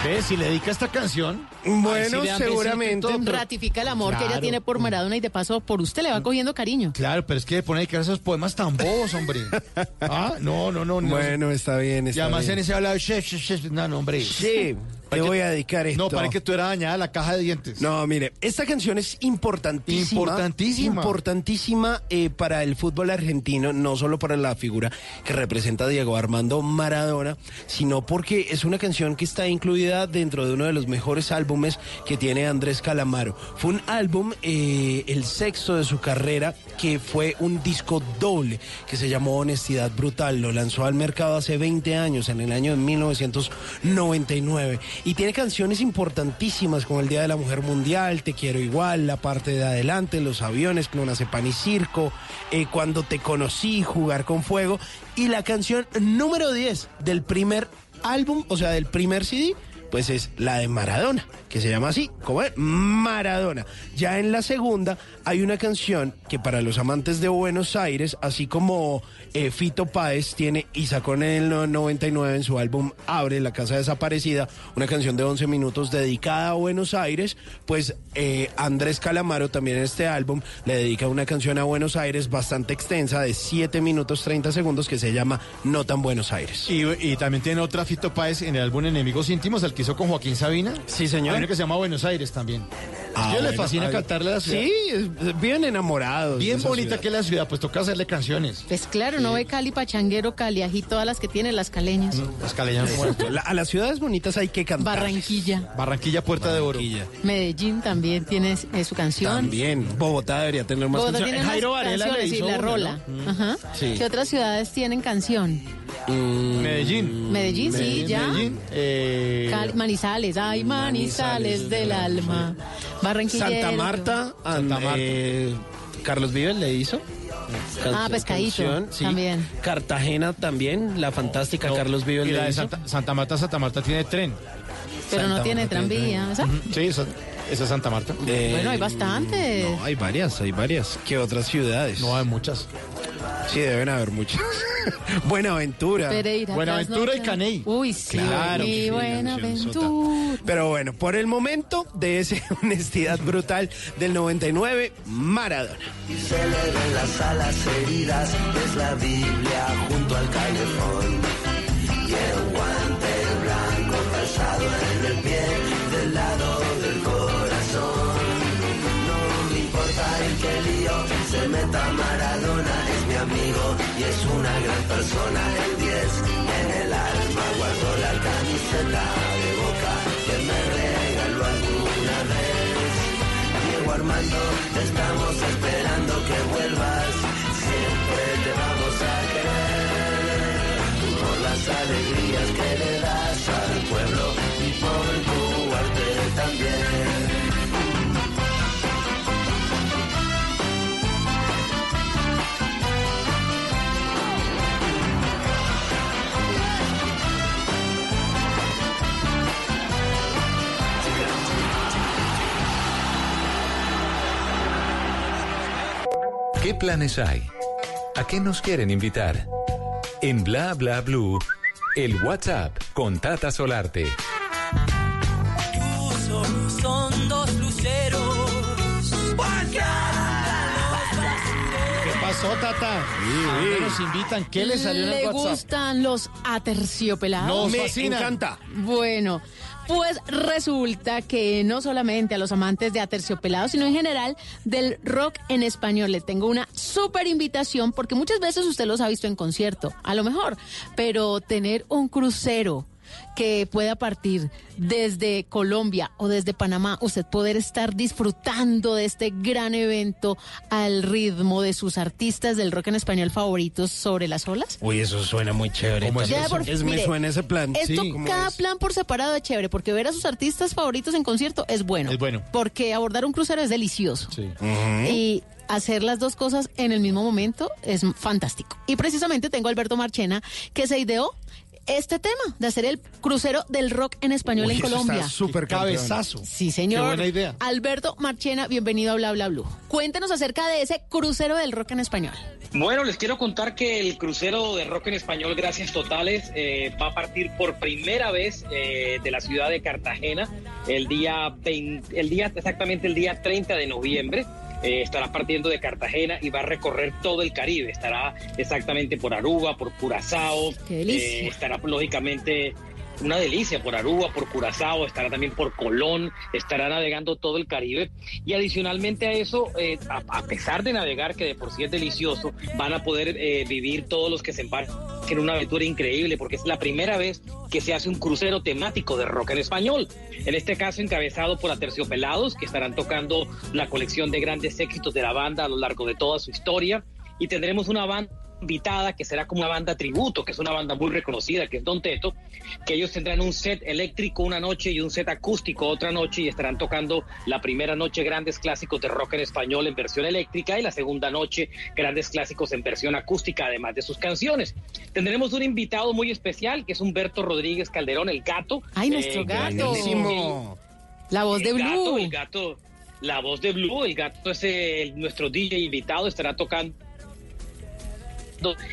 ¿Ves? Si le dedica esta canción. Bueno, sí y seguramente. pero- Ratifica el amor que ella tiene por Maradona y de paso por usted le va cogiendo cariño. Claro, pero es que pone que esos poemas tan bobos, hombre. Ah, no, no, no. no. Bueno, está bien, Y está además bien. en ese habla de chef, chef, chef. No, no, hombre. Sí, te voy a dedicar esto. No, para que tú eras dañada la caja de dientes. No, mire, esta canción es importantísima. Importantísima. Importantísima eh, para el fútbol argentino, no solo para la figura que representa a Diego Armando Maradona, sino porque es una canción que está incluida dentro de uno de los mejores álbumes que tiene Andrés Calamaro. Fue un álbum, eh, el sexto de su carrera, que fue un disco doble, que se llamó Honestidad Brutal. Lo lanzó al mercado hace 20 años, en el año de 1999. Y tiene canciones importantísimas como El Día de la Mujer Mundial, Te Quiero Igual, La Parte de Adelante, Los Aviones, Clonazepam y Circo, eh, Cuando Te Conocí, Jugar con Fuego. Y la canción número 10 del primer álbum, o sea, del primer CD, pues es la de Maradona, que se llama así, como es Maradona. Ya en la segunda hay una canción que para los amantes de Buenos Aires, así como eh, Fito Páez tiene y sacó en el no- 99 en su álbum Abre, La Casa Desaparecida, una canción de 11 minutos dedicada a Buenos Aires, pues eh, Andrés Calamaro también en este álbum le dedica una canción a Buenos Aires bastante extensa de 7 minutos 30 segundos que se llama No tan Buenos Aires. Y, y también tiene otra Fito Páez en el álbum Enemigos Íntimos, el que hizo con Joaquín Sabina. Sí, señor. Hay que se llama Buenos Aires también. Ah, bueno, fascina a ver. cantarle a la ciudad. Sí, es- bien enamorados. Bien bonita ciudad. que es la ciudad, pues toca hacerle canciones. Pues claro, no ve Cali, Pachanguero, Cali, ají, todas las que tienen las caleñas. Las caleñas. La- a las ciudades bonitas hay que cantar. Barranquilla, Barranquilla, Puerta de Oro. Medellín también tiene eh, su canción. También. Bogotá debería tener más Bogotá canciones. tiene Jairo Varela le hizo la una, rola. ¿no? Ajá. Sí. ¿Qué otras ciudades tienen canción? Medellín. Medellín, sí, ya. Medellín. eh, Cali- Manizales, ay, Manizales del alma. Barranquilla. Santa Marta, Santa an- Marta. Eh, Carlos Vives le hizo. Ah, Pescadito, canción, sí. también. Cartagena también, la fantástica no, Carlos Vives y le la de hizo. Santa, Santa Marta, Santa Marta tiene tren. Pero no tiene Marta tiene tranvía. ¿esa? Sí, esa, esa es Santa Marta. Eh, Bueno, hay bastantes. No, hay varias, hay varias. ¿Qué otras ciudades? No, hay muchas. Sí, deben haber muchas. Buenaventura. Pereira, Buenaventura y. Caney. Uy, sí. Claro y Buenaventura. Pero bueno, por el momento de esa honestidad brutal del 99, Maradona. Y se le ven las alas heridas, es la Biblia junto al calefón. Y el guante blanco calzado en el pie del lado meta Maradona, es mi amigo y es una gran persona. El 10 en el alma guardo la camiseta de boca que me regaló alguna vez. Diego Armando, te estamos esperando que vuelvas. Siempre te vamos a querer. Por las alegrías que le ¿Qué planes hay? ¿A qué nos quieren invitar? En Bla Bla Blue, el WhatsApp con Tata Solarte. Solo son dos luceros. ¿Qué pasó, Tata? ¿A dónde nos invitan? ¿Qué le salió en ¿Le el WhatsApp? gustan los aterciopelados? Nos Me fascina. encanta. Bueno, pues resulta que no solamente a los amantes de aterciopelados, sino en general del rock en español. Le tengo una súper invitación porque muchas veces usted los ha visto en concierto, a lo mejor, pero tener un crucero que pueda partir desde Colombia o desde Panamá, usted poder estar disfrutando de este gran evento al ritmo de sus artistas del rock en español favoritos sobre las olas. Uy, eso suena muy chévere. ¿Cómo es Ya Eso- por- es- me suena ese plan. Esto, Sí, ¿cómo cada es? plan por separado es chévere, porque ver a sus artistas favoritos en concierto es bueno. Es bueno. Porque abordar un crucero es delicioso. Sí. Y hacer las dos cosas en el mismo momento es fantástico. Y precisamente tengo a Alberto Marchena, que se ideó este tema de hacer el crucero del rock en español Uy, en Colombia. súper cabezazo. Sí, señor. Qué buena idea. Alberto Marchena, bienvenido a Bla Bla Blue. Cuéntenos acerca de ese crucero del rock en español. Bueno, les quiero contar que el crucero de rock en español, gracias totales, eh, va a partir por primera vez eh, de la ciudad de Cartagena el día, 20 el día exactamente el día 30 de noviembre. Eh, estará partiendo de Cartagena y va a recorrer todo el Caribe. Estará exactamente por Aruba, por Curazao. Eh, estará lógicamente una delicia por Aruba, por Curazao, estará también por Colón, estará navegando todo el Caribe. Y adicionalmente a eso, eh, a, pesar de navegar, que de por sí es delicioso, van a poder eh, vivir todos los que se embarquen en una aventura increíble, porque es la primera vez que se hace un crucero temático de rock en español. En este caso, encabezado por Aterciopelados, que estarán tocando la colección de grandes éxitos de la banda a lo largo de toda su historia. Y tendremos una banda invitada que será como una banda tributo, que es una banda muy reconocida, que es Don Teto, que ellos tendrán un set eléctrico una noche y un set acústico otra noche y estarán tocando la primera noche grandes clásicos de rock en español en versión eléctrica y la segunda noche grandes clásicos en versión acústica, además de sus canciones. Tendremos un invitado muy especial que es Humberto Rodríguez Calderón, el gato. ¡Ay, nuestro Eh, gato! Buenísimo. La voz de gato, Blue. el gato, la voz de Blue, el gato es el- nuestro DJ invitado, estará tocando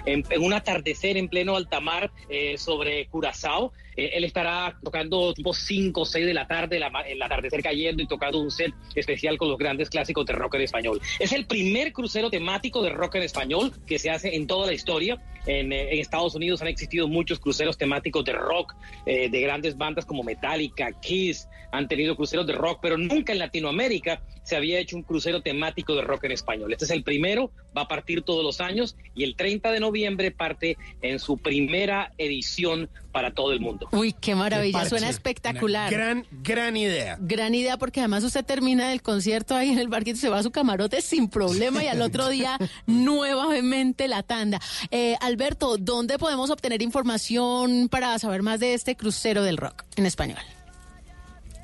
en, un atardecer en pleno alta mar eh, sobre Curazao. Eh, él estará tocando tipo 5 o 6 de la tarde, la el atardecer cayendo y tocando un set especial con los grandes clásicos de rock en español. Es el primer crucero temático de rock en español que se hace en toda la historia. En, eh, Estados Unidos han existido muchos cruceros temáticos de rock, eh, de grandes bandas como Metallica, Kiss, han tenido cruceros de rock, pero nunca en Latinoamérica se había hecho un crucero temático de rock en español. Este es el primero, va a partir todos los años y el 30 de noviembre parte en su primera edición para todo el mundo. Uy, qué maravilla, suena espectacular. Gran, gran idea. Gran idea porque además usted termina el concierto ahí en el barquito y se va a su camarote sin problema y al otro día nuevamente la tanda. Eh, Alberto, ¿dónde podemos obtener información para saber más de este crucero del rock en español?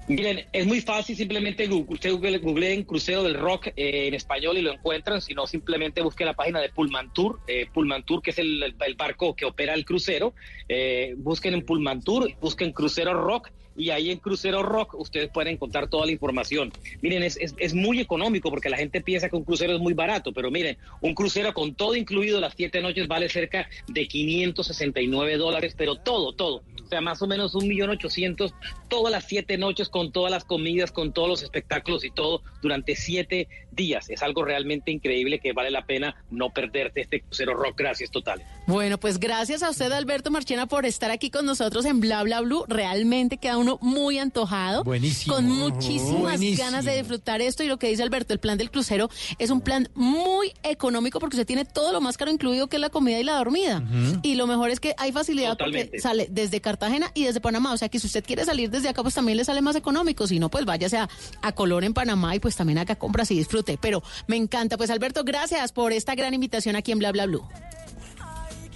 Miren, es muy fácil, simplemente usted google- googleen Crucero del Rock eh, en español y lo encuentran, si no simplemente busque la página de Pullman Tour, eh, Pullman Tour que es el, el- barco que opera el crucero, eh, busquen en Pullman Tour, busquen Crucero Rock y ahí en Crucero Rock ustedes pueden encontrar toda la información. Miren, es, es, es muy económico porque la gente piensa que un crucero es muy barato, pero miren, un crucero con todo incluido las siete noches vale cerca de 569 dólares, pero todo, todo. O sea, más o menos un millón ochocientos todas las siete noches con todas las comidas, con todos los espectáculos y todo durante siete días. Es algo realmente increíble que vale la pena no perderte este crucero rock. Gracias, total. Bueno, pues gracias a usted, Alberto Marchena, por estar aquí con nosotros en Bla Bla Blue. Realmente queda uno muy antojado. Buenísimo. Con muchísimas Buenísimo. ganas de disfrutar esto. Y lo que dice Alberto, el plan del crucero es un plan muy económico porque usted tiene todo lo más caro incluido que es la comida y la dormida. Y lo mejor es que hay facilidad porque Totalmente. sale desde Cartagena y desde Panamá. O sea que si usted quiere salir desde acá, pues también le sale más económico. Si no, pues váyase a, a Colón en Panamá y pues también acá compras y disfrute. Pero me encanta. Pues Alberto, gracias por esta gran invitación aquí en Bla Bla Blue.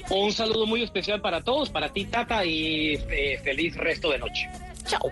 Un saludo muy especial para todos, para ti, Tata, y eh, feliz resto de noche. Chao.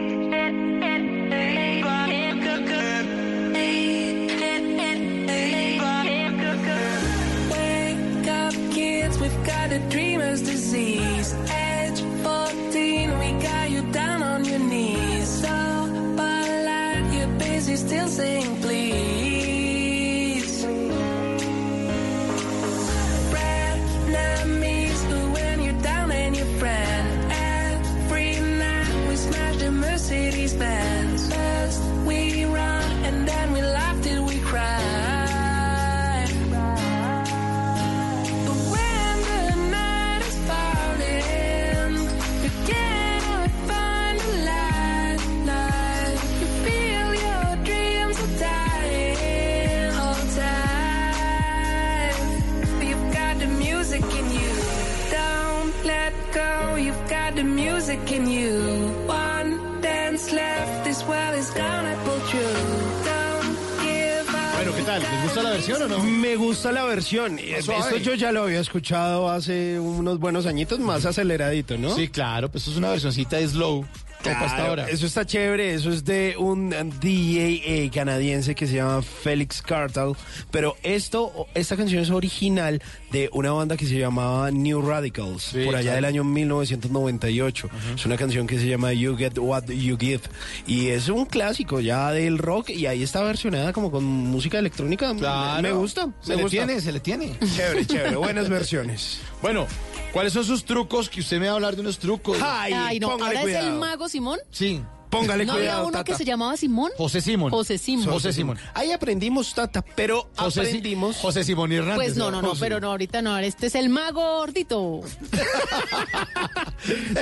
Versión o no? Me gusta la versión. Eh, suave. Esto yo ya lo había escuchado hace unos buenos añitos, más aceleradito, ¿no? Sí, claro, pues es una versioncita de slow. Como hasta Claro, ahora. Eso está chévere, eso es de un DJ canadiense que se llama Felix Cartal, pero esto, esta canción es original de una banda que se llamaba New Radicals, Sí, por allá claro. del año 1998. Es una canción que se llama You Get What You Give y es un clásico ya del rock y ahí está versionada como con música electrónica. Claro. Me gusta, Se me le gusta. tiene, se le tiene. Chévere, chévere, buenas versiones. Bueno, ¿cuáles son sus trucos? Que usted me va a hablar de unos trucos. Ay, Ay, no, póngale ahora es el cuidado. mago Simón. Sí. Póngale ¿No había cuidado, uno Tata. que se llamaba Simón? José Simón. José Simón. José Simón. Ahí aprendimos, Tata, pero José, Si- aprendimos... José Simón Hernández. Pues no, no, no, José. pero no, ahorita no, este es el mago gordito.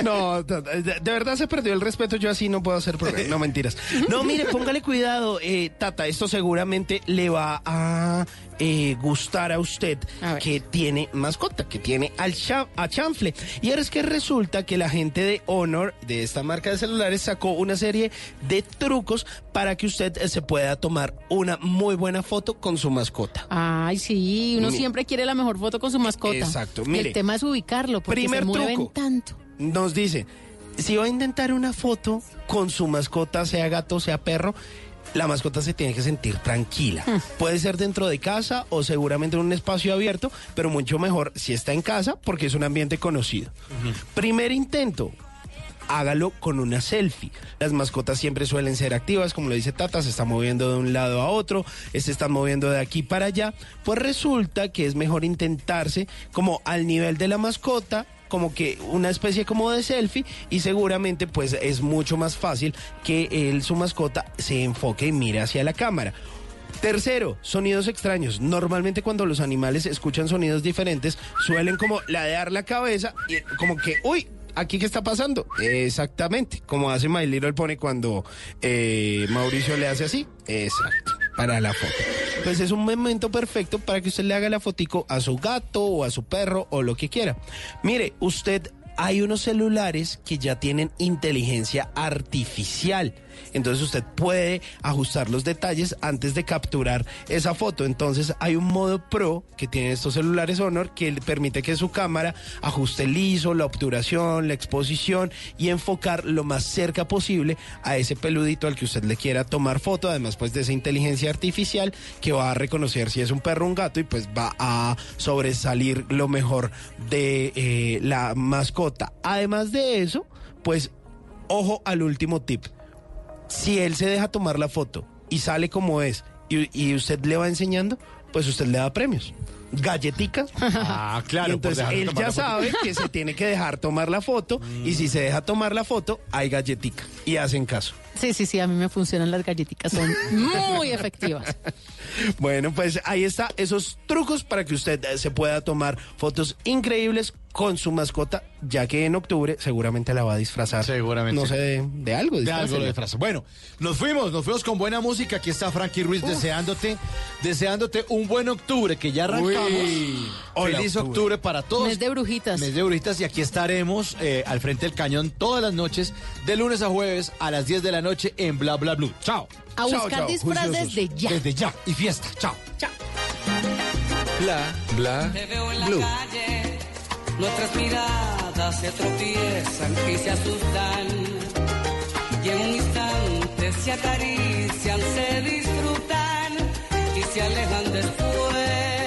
No, Tata, de, de verdad se perdió el respeto. Yo así no puedo hacer programa. No, mentiras. No, mire, póngale cuidado, eh, Tata. Esto seguramente le va a eh, gustar a usted que tiene mascota, que tiene al cha- a chanfle. Y ahora es que resulta que la gente de Honor, de esta marca de celulares, sacó una serie de trucos para que usted eh, se pueda tomar una muy buena foto con su mascota. Ay, sí, uno siempre quiere la mejor foto con su mascota. Exacto, mire. El tema es ubicarlo, porque Primer se mueven truco. tanto. Nos dice, si va a intentar una foto con su mascota, sea gato, sea perro, la mascota se tiene que sentir tranquila. Puede ser dentro de casa o seguramente en un espacio abierto, pero mucho mejor si está en casa porque es un ambiente conocido. Primer intento. Hágalo con una selfie. Las mascotas siempre suelen ser activas, como lo dice Tata, se está moviendo de un lado a otro, se está moviendo de aquí para allá. Pues resulta que es mejor intentarse como al nivel de la mascota, como que una especie como de selfie y seguramente pues es mucho más fácil que él, su mascota, se enfoque y mire hacia la cámara. Tercero, sonidos extraños. Normalmente cuando los animales escuchan sonidos diferentes, suelen como ladear la cabeza y como que, uy, ¿aquí qué está pasando? Exactamente, como hace My Little Pony cuando eh, Mauricio le hace así. Exacto, para la foto. Pues es un momento perfecto para que usted le haga la fotico a su gato o a su perro o lo que quiera. Mire, usted hay unos celulares que ya tienen inteligencia artificial. Entonces usted puede ajustar los detalles antes de capturar esa foto. Entonces hay un modo pro que tienen estos celulares Honor que permite que su cámara ajuste el ISO, la obturación, la exposición y enfocar lo más cerca posible a ese peludito al que usted le quiera tomar foto. Además pues de esa inteligencia artificial que va a reconocer si es un perro o un gato y pues va a sobresalir lo mejor de eh, la mascota. Además de eso, pues ojo al último tip si él se deja tomar la foto y sale como es y, y usted le va enseñando, pues usted le da premios. Galleticas. Ah, claro, Y entonces él ya sabe que se tiene que dejar tomar la foto y si se deja tomar la foto, hay galletica y hacen caso. Sí, sí, sí, a mí me funcionan las galletitas, son muy efectivas. Bueno, pues ahí está esos trucos para que usted eh, se pueda tomar fotos increíbles con su mascota, ya que en octubre seguramente la va a disfrazar. Seguramente. No sé, de, de algo. De algo de frase. Bueno, nos fuimos, nos fuimos con buena música. Aquí está Frankie Ruiz deseándote, deseándote un buen octubre, que ya arrancamos. Uy. Hola, Feliz octubre. octubre. para todos. Mes de brujitas. Mes de brujitas y aquí estaremos eh, al frente del cañón todas las noches, de lunes a jueves a las 10 de la noche en Bla Bla Blue. Chao. A buscar disfraz Juiciosos. desde ya. Desde ya. Y fiesta. Chao. Bla, bla, Te veo en la blue. calle, nuestras miradas se tropiezan y se asustan. Y en un instante se acarician, se disfrutan y se alejan después.